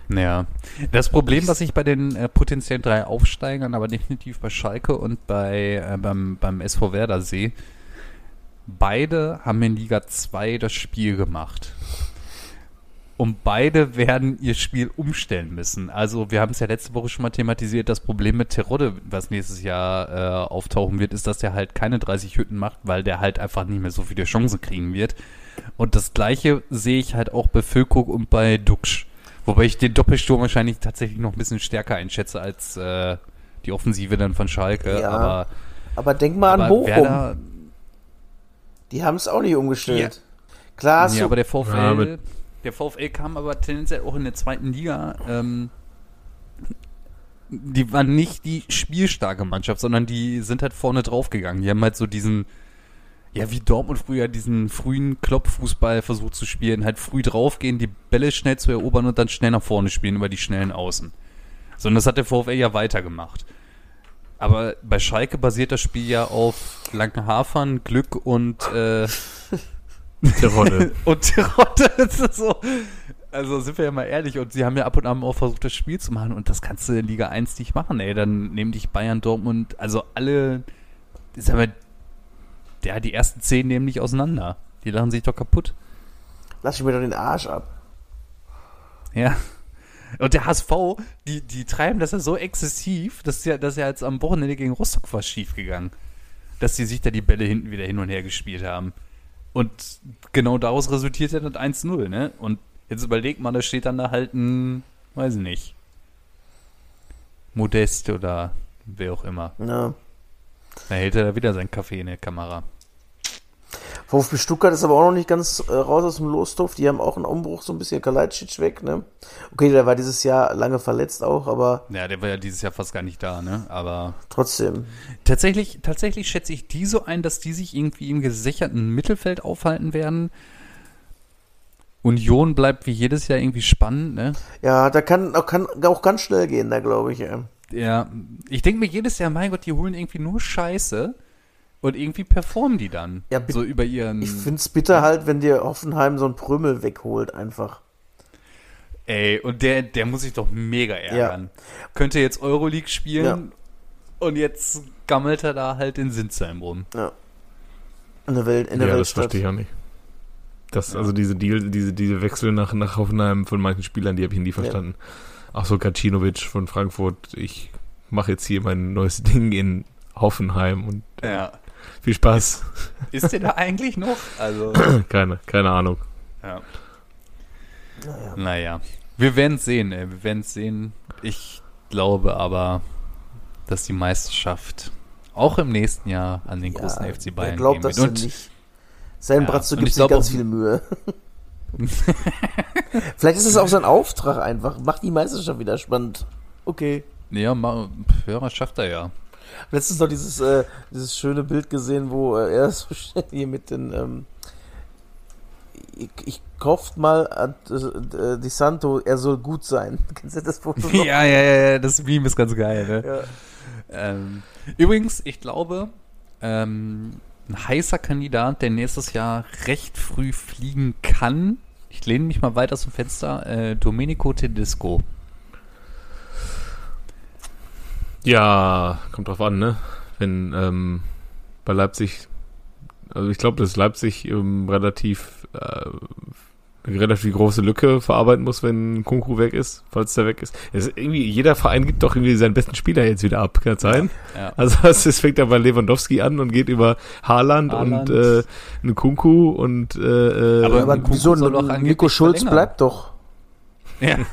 Ja. Das Problem, was ich bei den äh, potenziellen drei Aufsteigern, aber definitiv bei Schalke und bei äh, beim, beim SV Werder sehe, beide haben in Liga 2 das Spiel gemacht. Und beide werden ihr Spiel umstellen müssen. Also wir haben es ja letzte Woche schon mal thematisiert, das Problem mit Terodde, was nächstes Jahr äh, auftauchen wird, ist, dass der halt keine 30 Hütten macht, weil der halt einfach nicht mehr so viele Chancen kriegen wird. Und das gleiche sehe ich halt auch bei Füllkrug und bei Duxch. Wobei ich den Doppelsturm wahrscheinlich tatsächlich noch ein bisschen stärker einschätze als äh, die Offensive dann von Schalke. Ja, aber Aber denk mal an aber Bochum. Werder, Die haben es auch nicht umgestellt. Klar, hast ja, aber der VfL, Ja, aber- der VfL kam aber tendenziell auch in der zweiten Liga. Ähm, die waren nicht die spielstarke Mannschaft, sondern die sind halt vorne draufgegangen. Die haben halt so diesen, Ja, wie Dortmund früher diesen frühen Kloppfußball versucht zu spielen, halt früh draufgehen, die Bälle schnell zu erobern und dann schnell nach vorne spielen über die schnellen Außen. So, und das hat der VfL ja weitergemacht. Aber bei Schalke basiert das Spiel ja auf langen Hafern, Glück und äh, Terodde. und. Das ist so. Also sind wir ja mal ehrlich, und sie haben ja ab und an auch versucht, das Spiel zu machen, und das kannst du in Liga 1 nicht machen, ey. Dann nehmen dich Bayern, Dortmund, also alle, ich sag mal, ja, die ersten zehn nehmen dich auseinander. Die lachen sich doch kaputt. Lass ich mir doch den Arsch ab. Ja. Und der HSV, die, die treiben das ja so exzessiv, dass ja, dass ja jetzt am Wochenende gegen Rostock was schiefgegangen. Dass die sich da die Bälle hinten wieder hin und her gespielt haben. Und genau daraus resultiert ja das 1-0, ne? Und jetzt überlegt man, da steht dann da halt ein, weiß ich nicht, Modest oder wer auch immer. Ja. Da hält er da wieder seinen Kaffee in der Kamera. VfB Stuttgart ist aber auch noch nicht ganz äh, raus aus dem Lostopf. Die haben auch einen Umbruch, so ein bisschen Kalajdzic weg, ne? Okay, der war dieses Jahr lange verletzt auch, aber Ja, der war ja dieses Jahr fast gar nicht da, ne? Aber trotzdem. Tatsächlich, tatsächlich schätze ich die so ein, dass die sich irgendwie im gesicherten Mittelfeld aufhalten werden. Union bleibt wie jedes Jahr irgendwie spannend, ne? Ja, da kann auch, kann auch ganz schnell gehen, da glaube ich. Ja. Ja, ich denke mir jedes Jahr, mein Gott, die holen irgendwie nur Scheiße und irgendwie performen die dann. Ja, so über ihren. Ich find's bitter halt, wenn dir Hoffenheim so ein Prümmel wegholt einfach. Ey, und der, der muss sich doch mega ärgern. Könnte jetzt Euroleague spielen und jetzt gammelt er da halt in Sinsheim rum. Ja. In der Welt, in der ja, das Weltstadt. verstehe ich auch nicht. Das, Ja. Also diese Deal, diese, diese Wechsel nach, nach Hoffenheim von manchen Spielern, die habe ich nie verstanden. Ach so, Gacinovic von Frankfurt, ich mache jetzt hier mein neues Ding in Hoffenheim und Ja. Viel Spaß. Ist der da eigentlich noch? Also. keine, keine Ahnung. Ja. Naja. Naja. Wir werden sehen, ey. Wir werden sehen. Ich glaube aber, dass die Meisterschaft auch im nächsten Jahr an den großen Ja, FC Bayern wer glaubt gehen das wird. nicht? Sein Ja, Bratzo gibt ich sich glaub ganz auch- viel Mühe. Vielleicht ist es auch sein Auftrag einfach. Mach die Meisterschaft wieder spannend. Okay. ja, ma, ja, schafft er ja. Letztens noch dieses, äh, dieses schöne Bild gesehen, wo äh, er so schnell hier mit den ähm, ich, ich kauft mal an äh, Di Santo, er soll gut sein. Kennst du das Foto ja, ja, ja, ja, das Meme ist ganz geil, ne? Ja. Ähm, übrigens, ich glaube, ähm, ein heißer Kandidat, der nächstes Jahr recht früh fliegen kann, ich lehne mich mal weit aus dem Fenster, äh, Domenico Tedesco. Ja, kommt drauf an, ne? Wenn ähm, bei Leipzig, also ich glaube, dass Leipzig ähm, relativ äh, eine relativ große Lücke verarbeiten muss, wenn Kunku weg ist, falls der weg ist. Es ist irgendwie, jeder Verein gibt doch irgendwie seinen besten Spieler jetzt wieder ab, kann das sein? Ja. Also es fängt ja bei Lewandowski an und geht über Haaland, Haaland. und äh, einen Kunku und äh, äh, Aber- Aber Kunku wieso? soll doch angeblich Nico Schulz verlängern. bleibt doch. Ja.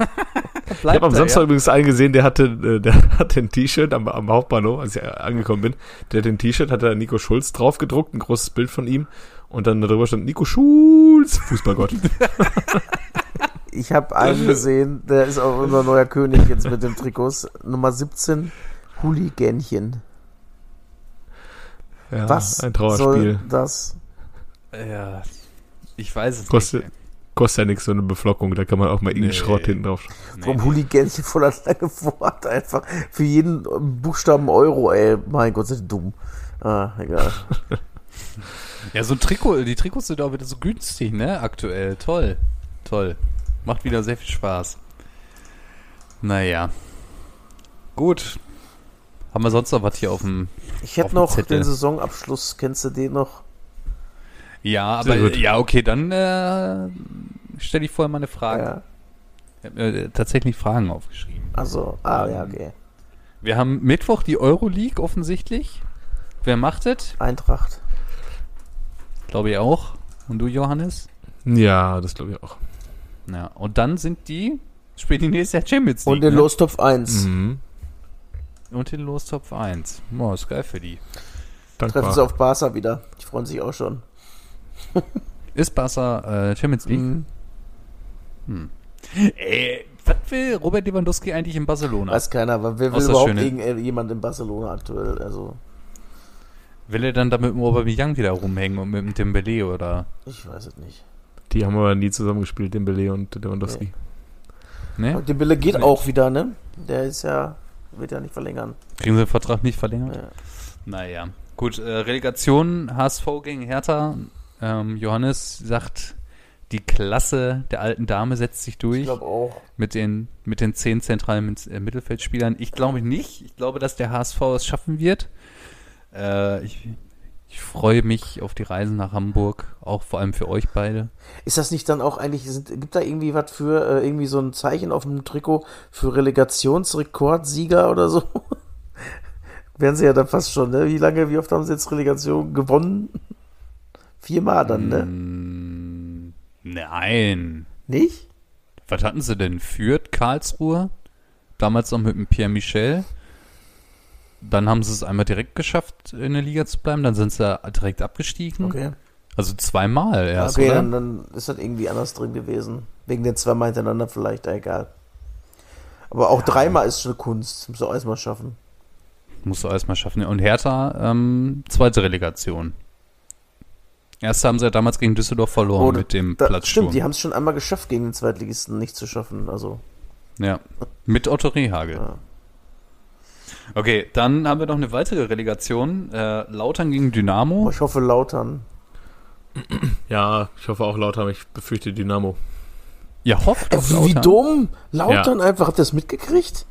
Ich habe am Samstag übrigens einen gesehen, der hatte, äh, der hatte ein T-Shirt am, am Hauptbahnhof, als ich angekommen bin. Der hat ein T-Shirt, hat da Nico Schulz drauf gedruckt, ein großes Bild von ihm. Und dann darüber stand Nico Schulz, Fußballgott. Ich habe einen gesehen, der ist auch unser neuer König jetzt mit dem Trikots. Nummer 17, Hooliganchen. Ja, Was ein soll Trauerspiel. das? Ja, ich weiß es Kostet- nicht. Kostet ja nichts, so eine Beflockung. Da kann man auch mal irgendeinen Nee. Schrott hinten drauf. Warum Hooliganchen voller lange Wort einfach für jeden Buchstaben Euro, ey. Mein Gott, sind die dumm. Ah, egal. Ja, so ein Trikot, die Trikots sind auch wieder so günstig, ne? Aktuell. Toll. Toll. Macht wieder sehr viel Spaß. Naja. Gut. Haben wir sonst noch was hier auf dem. Ich hätte noch Zettel. den Saisonabschluss. Kennst du den noch? Ja, aber gut. ja, okay, dann äh, stelle ich vorher mal eine Frage. Ja. Ich habe mir äh, tatsächlich Fragen aufgeschrieben. Also, ah, Ähm, ja, okay. Wir haben Mittwoch die Euroleague offensichtlich. Wer macht das? Eintracht. Glaube ich auch. Und du, Johannes? Ja, das glaube ich auch. Ja. Und dann sind die, spielen die nächstes Jahr Champions League. Und den ne? Lostopf 1. Mhm. Und den Lostopf 1. Boah, ist geil für die. Treffen sie Dankbar. auf Barca wieder. Die freuen sich auch schon. Ist Barca äh, Champions League? Mhm. Ey, was will Robert Lewandowski eigentlich in Barcelona? Weiß keiner, aber wer will überhaupt gegen äh, jemand in Barcelona aktuell? Also, Will er dann da mit dem Aubameyang wieder rumhängen und mit dem Dembele oder? Ich weiß es nicht. Die haben aber nie zusammengespielt, Dembele und Lewandowski. Ne? Und der Bille geht Nee. auch wieder, ne? Der ist ja, wird ja nicht verlängern. Kriegen sie den Vertrag nicht verlängert? Ja. Naja. Gut, äh, Relegation HSV gegen Hertha. Ähm, Johannes sagt, die Klasse der alten Dame setzt sich Ich durch glaube auch. mit den, mit den zehn zentralen äh, Mittelfeldspielern. Ich glaube nicht. Ich glaube, dass der HSV es schaffen wird. Äh, ich, ich freue mich auf die Reisen nach Hamburg, auch vor allem für euch beide. Ist das nicht dann auch eigentlich, sind, gibt da irgendwie was für, äh, irgendwie so ein Zeichen auf dem Trikot für Relegationsrekordsieger oder so? Wären sie ja dann fast schon, ne? Wie lange, wie oft haben sie jetzt Relegation gewonnen? Viermal dann, ne? Mm, nein. Nicht? Was hatten sie denn? Fürth, Karlsruhe? Damals noch mit dem Pierre Michel. Dann haben sie es einmal direkt geschafft, in der Liga zu bleiben. Dann sind sie direkt abgestiegen. Okay. Also zweimal erst, okay, dann, dann ist das irgendwie anders drin gewesen. Wegen den zweimal hintereinander vielleicht, egal. Aber auch dreimal ist schon eine Kunst. Muss auch erstmal schaffen. Musst du alles mal schaffen. Und Hertha, ähm, zweite Relegation. Erste haben sie ja damals gegen Düsseldorf verloren Oh, mit dem Da, Platzsturm. stimmt, die haben es schon einmal geschafft, gegen den Zweitligisten nicht zu schaffen. Also, Ja, mit Otto Rehagel. Ja. Okay, dann haben wir noch eine weitere Relegation. Äh, Lautern gegen Dynamo. oh, ich hoffe Lautern. Ja, ich hoffe auch lauter, aber ich befürchte Dynamo. Ihr hofft Äh, wie, wie Lautern? dumm! Lautern einfach, habt ihr das mitgekriegt?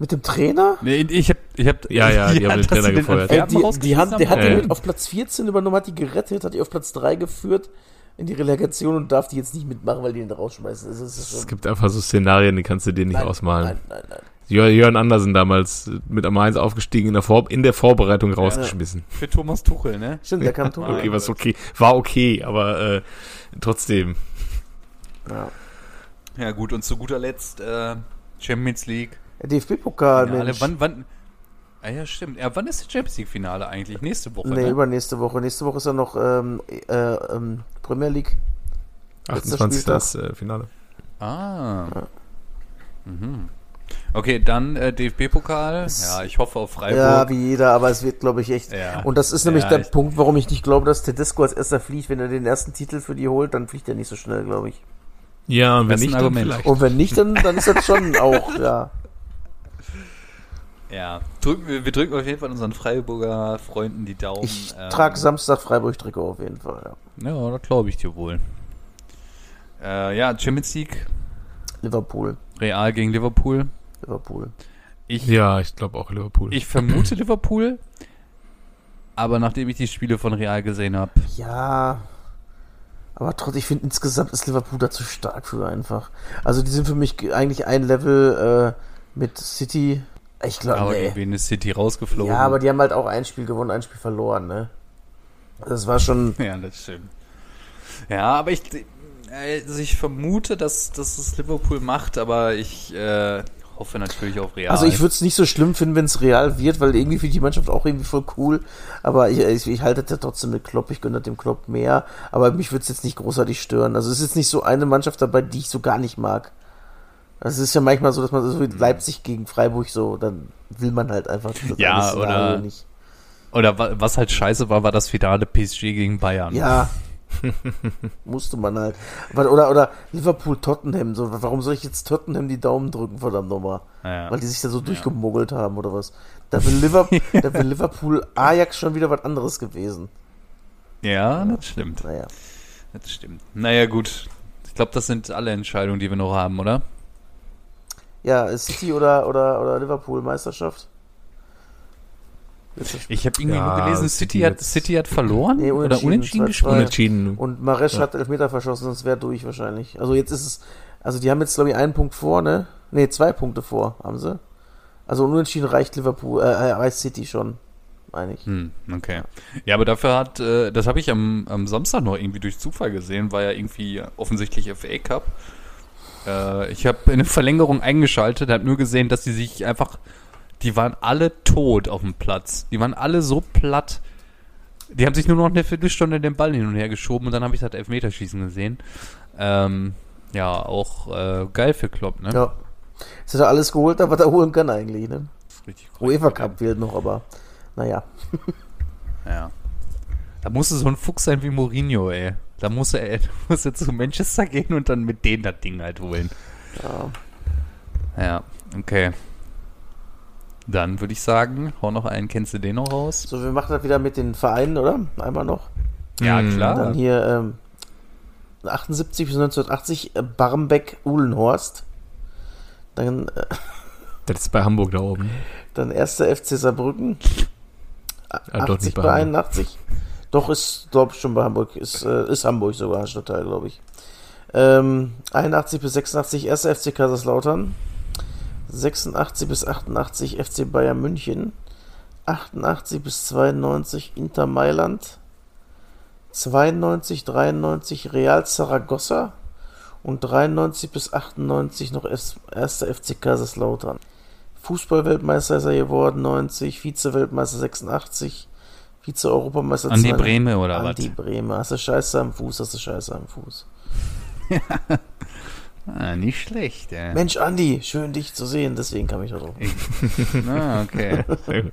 Mit dem Trainer? Nee, ich hab, ich hab, Ja, ja, die haben den Trainer gefeuert. Antwerpen die, die hat, der hat die Ja. mit auf Platz 14 übernommen, hat die gerettet, hat die auf Platz 3 geführt in die Relegation und darf die jetzt nicht mitmachen, weil die ihn da rausschmeißen. Es gibt einfach so Szenarien, die kannst du dir nicht nein, ausmalen. Nein, nein, nein. Jör- Jörn Andersen damals mit am 1 aufgestiegen, in der, Vor in der Vorbereitung rausgeschmissen. Für Thomas Tuchel, ne? Stimmt, der kam Tor. Okay, was okay. War okay, aber äh, trotzdem. Ja. Ja, gut, und zu guter Letzt äh, Champions League. DFB-Pokal. Mensch. Wann, wann? Ah ja, stimmt. Ja, wann ist das Champions League Finale eigentlich? Nächste Woche, Nee, ne? übernächste Woche. Nächste Woche ist ja noch ähm, äh, ähm, Premier League. Letzter 28. Spieltag. das äh, Finale. Ah. Mhm. Okay, dann äh, DFB-Pokal. Ja, ich hoffe auf Freiburg. Ja, wie jeder, aber es wird, glaube ich, echt. Ja. Und das ist nämlich Ja, der Punkt, warum ich nicht glaube, dass Tedesco als erster fliegt. Wenn er den ersten Titel für die holt, dann fliegt er nicht so schnell, glaube ich. Ja, und wenn nicht, dann vielleicht. Und wenn nicht, dann, dann ist das schon auch, ja. Ja, drücken, wir, wir drücken auf jeden Fall unseren Freiburger Freunden die Daumen. Ich Ähm, trage Samstag Freiburg-Trikot auf jeden Fall, ja. Ja, das glaube ich dir wohl. Äh, ja, Champions League, Liverpool. Real gegen Liverpool. Liverpool. Ich, Ja, ich glaube auch Liverpool. ich vermute Liverpool, aber nachdem ich die Spiele von Real gesehen habe, Ja. Aber trotzdem, ich finde insgesamt ist Liverpool da zu stark für einfach. Also die sind für mich ge- eigentlich ein Level äh, mit City. Ich glaube, aber nee. ist City rausgeflogen? Ja, aber die haben halt auch ein Spiel gewonnen, ein Spiel verloren, ne? Das war schon. Ja, das stimmt. Ja, aber ich, also ich vermute, dass, dass es Liverpool macht, aber ich äh, hoffe natürlich auf Real. Also ich würde es nicht so schlimm finden, wenn es real wird, weil irgendwie finde ich die Mannschaft auch irgendwie voll cool. Aber ich, ich, ich halte das ja trotzdem mit Klopp, ich gönne dem Klopp mehr. Aber mich würde es jetzt nicht großartig stören. Also es ist jetzt nicht so eine Mannschaft dabei, die ich so gar nicht mag. Es ist ja manchmal so, dass man so wie Leipzig gegen Freiburg so, dann will man halt einfach das Ja, oder- nicht. Oder wa- was halt scheiße war, war das Finale PSG gegen Bayern. Ja. Musste man halt. Oder, oder Liverpool Tottenham. So, warum soll ich jetzt Tottenham die Daumen drücken, verdammt nochmal? Ja. Weil die sich da so durchgemogelt haben oder was? Da will, Liverpool, da Liverpool Ajax schon wieder was anderes gewesen. ja, das stimmt. Naja. Das stimmt. Naja, gut. Ich glaube, das sind alle Entscheidungen, die wir noch haben, oder? Ja, City oder, oder, oder Liverpool Meisterschaft? Ich habe irgendwie Ja, nur gelesen, City City hat, City hat verloren Nee, oder unentschieden, unentschieden 2-2. gespielt. Unentschieden. Und Maresch Ja. hat Elfmeter verschossen, sonst wäre durch wahrscheinlich. Also jetzt ist es, also die haben jetzt glaube ich einen Punkt vor, ne? Ne, zwei Punkte vor, haben sie. Also unentschieden reicht Liverpool, äh, reicht City schon, meine ich. Hm, okay. Ja, aber dafür hat, äh, das habe ich am, am Samstag noch irgendwie durch Zufall gesehen, war ja irgendwie offensichtlich FA Cup. Äh, ich habe eine Verlängerung eingeschaltet, habe nur gesehen, dass die sich einfach, die waren alle tot auf dem Platz. Die waren alle so platt. Die haben sich nur noch eine Viertelstunde den Ball hin und her geschoben und dann habe ich das Elfmeterschießen gesehen. Ähm, ja, auch äh, geil für Klopp, ne? Ja. Jetzt hat er alles geholt, was er holen kann eigentlich, ne? Richtig cool. UEFA Cup fehlt noch, aber naja. Ja. Da musst du so ein Fuchs sein wie Mourinho, ey. Da muss er, muss er zu Manchester gehen und dann mit denen das Ding halt holen. Ja. Ja, okay. Dann würde ich sagen, hau noch einen, kennst du den noch raus? So, wir machen das wieder mit den Vereinen, oder? Einmal noch. Ja, Hm, klar. Dann hier ähm, 78 bis 1980 äh, Barmbek-Uhlenhorst. Dann, äh, Das ist bei Hamburg da oben. dann erster FC Saarbrücken. Ja, dort 80 nicht bei bei Hamburg. 81. Doch, ist, glaube ich, schon bei Hamburg. Ist, äh, ist Hamburg sogar ein Stadtteil, glaube ich. Ähm, 81 bis 86 erster FC Kaiserslautern. 86 bis 88 FC Bayern München. 88 bis 92 Inter Mailand. 92, 93 Real Zaragoza. Und 93 bis 98 noch erster FC Kaiserslautern. Fußball-Weltmeister ist er geworden, 90, Vize-Weltmeister 86, Vize-Europameister Andi 92. Brehme oder was? Andi Brehme, hast du Scheiße am Fuß, hast du Scheiße am Fuß. Ah, nicht schlecht, ey. Mensch, Andi, schön dich zu sehen, deswegen kam ich da drauf. Ah, okay. Sehr gut.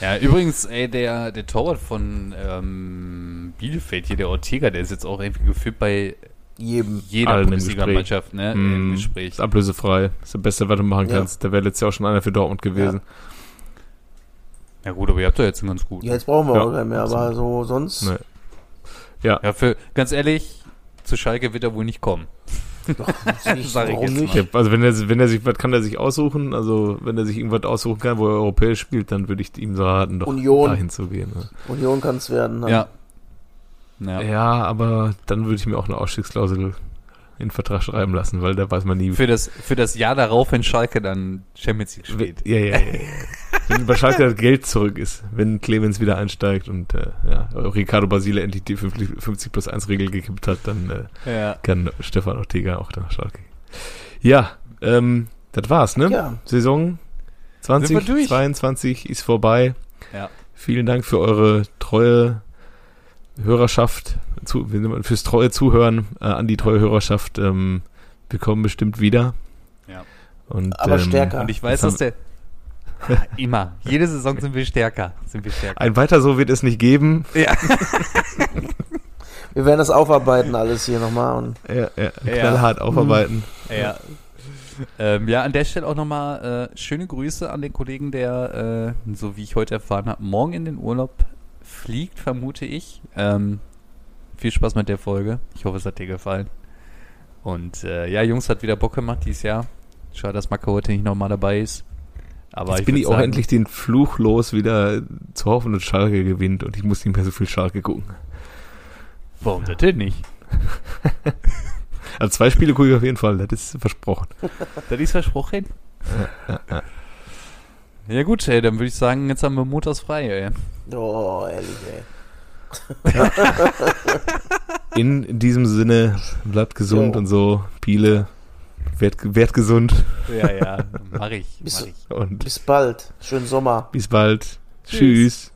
Ja, übrigens, ey, der, der Torwart von ähm, Bielefeld hier, der Ortega, der ist jetzt auch irgendwie gefühlt bei Jedem. jeder im Bundesliga-Mannschaft, ne, im Mm, Gespräch. Ist ablösefrei. Ist das Beste, was du machen Ja. kannst. Der wäre letztes Jahr auch schon einer für Dortmund gewesen. Ja gut, aber ihr habt doch jetzt einen ganz guten. Ja, jetzt brauchen wir Ja, auch keinen mehr, aber so sonst. Nee. Ja, Ja, für, ganz ehrlich, zu Schalke wird er wohl nicht kommen. Doch, nicht, Sag ich warum jetzt nicht? Der, also wenn er, wenn er sich, was kann er sich aussuchen? Also wenn er sich irgendwas aussuchen kann, wo er europäisch spielt, dann würde ich ihm so raten, doch Union. dahin zu gehen. Ne? Union kann es werden. ne? Ja. Ja. Ja, aber dann würde ich mir auch eine Ausstiegsklausel in den Vertrag schreiben lassen, weil da weiß man nie. Für das, für das Jahr darauf, wenn Schalke dann Champions League Wenn- spielt. Ja, ja, ja. wenn bei Schalke das Geld zurück ist, wenn Clemens wieder einsteigt und äh, ja, Ricardo Basile endlich die 50, 50 plus 1 Regel gekippt hat, dann äh, Ja. kann Stefan Ortega auch nach Schalke gehen. Ja, ähm, das war's, ne? Ja. Saison Sind wir durch? 2022 ist vorbei. Ja. Vielen Dank für eure treue Hörerschaft, zu, fürs treue Zuhören äh, an die treue Hörerschaft. Ähm, wir kommen bestimmt wieder. Ja. Und, Aber ähm, stärker. Und ich weiß, dass der. Ja, immer. Jede Saison sind wir stärker. Sind wir stärker. Ein weiter so wird es nicht geben. Ja. Wir werden das aufarbeiten alles hier nochmal. Und Ja, ja, Ja. knallhart aufarbeiten. Ja. Ähm, ja, an der Stelle auch nochmal äh, schöne Grüße an den Kollegen, der, äh, so wie ich heute erfahren habe, morgen in den Urlaub fliegt, vermute ich. Ähm, viel Spaß mit der Folge. Ich hoffe, es hat dir gefallen. Und äh, ja, Jungs, hat wieder Bock gemacht dieses Jahr. Schade, dass Macke heute nicht nochmal dabei ist. Aber Jetzt bin würd ich auch sagen, endlich den Fluch los, wieder zu hoffen, dass Schalke gewinnt und ich muss nicht mehr so viel Schalke gucken. Warum das denn nicht? Also zwei Spiele gucke ich auf jeden Fall, das ist versprochen. Das ist versprochen. Ja gut, ey, dann würde ich sagen, jetzt haben wir montags frei, ey. oh, ehrlich, ey. In diesem Sinne, bleibt gesund Jo. und so. Piele, werd, werd gesund Ja, ja, mach ich, mach ich. und Bis bald. Schönen Sommer. bis bald. Tschüss. Tschüss.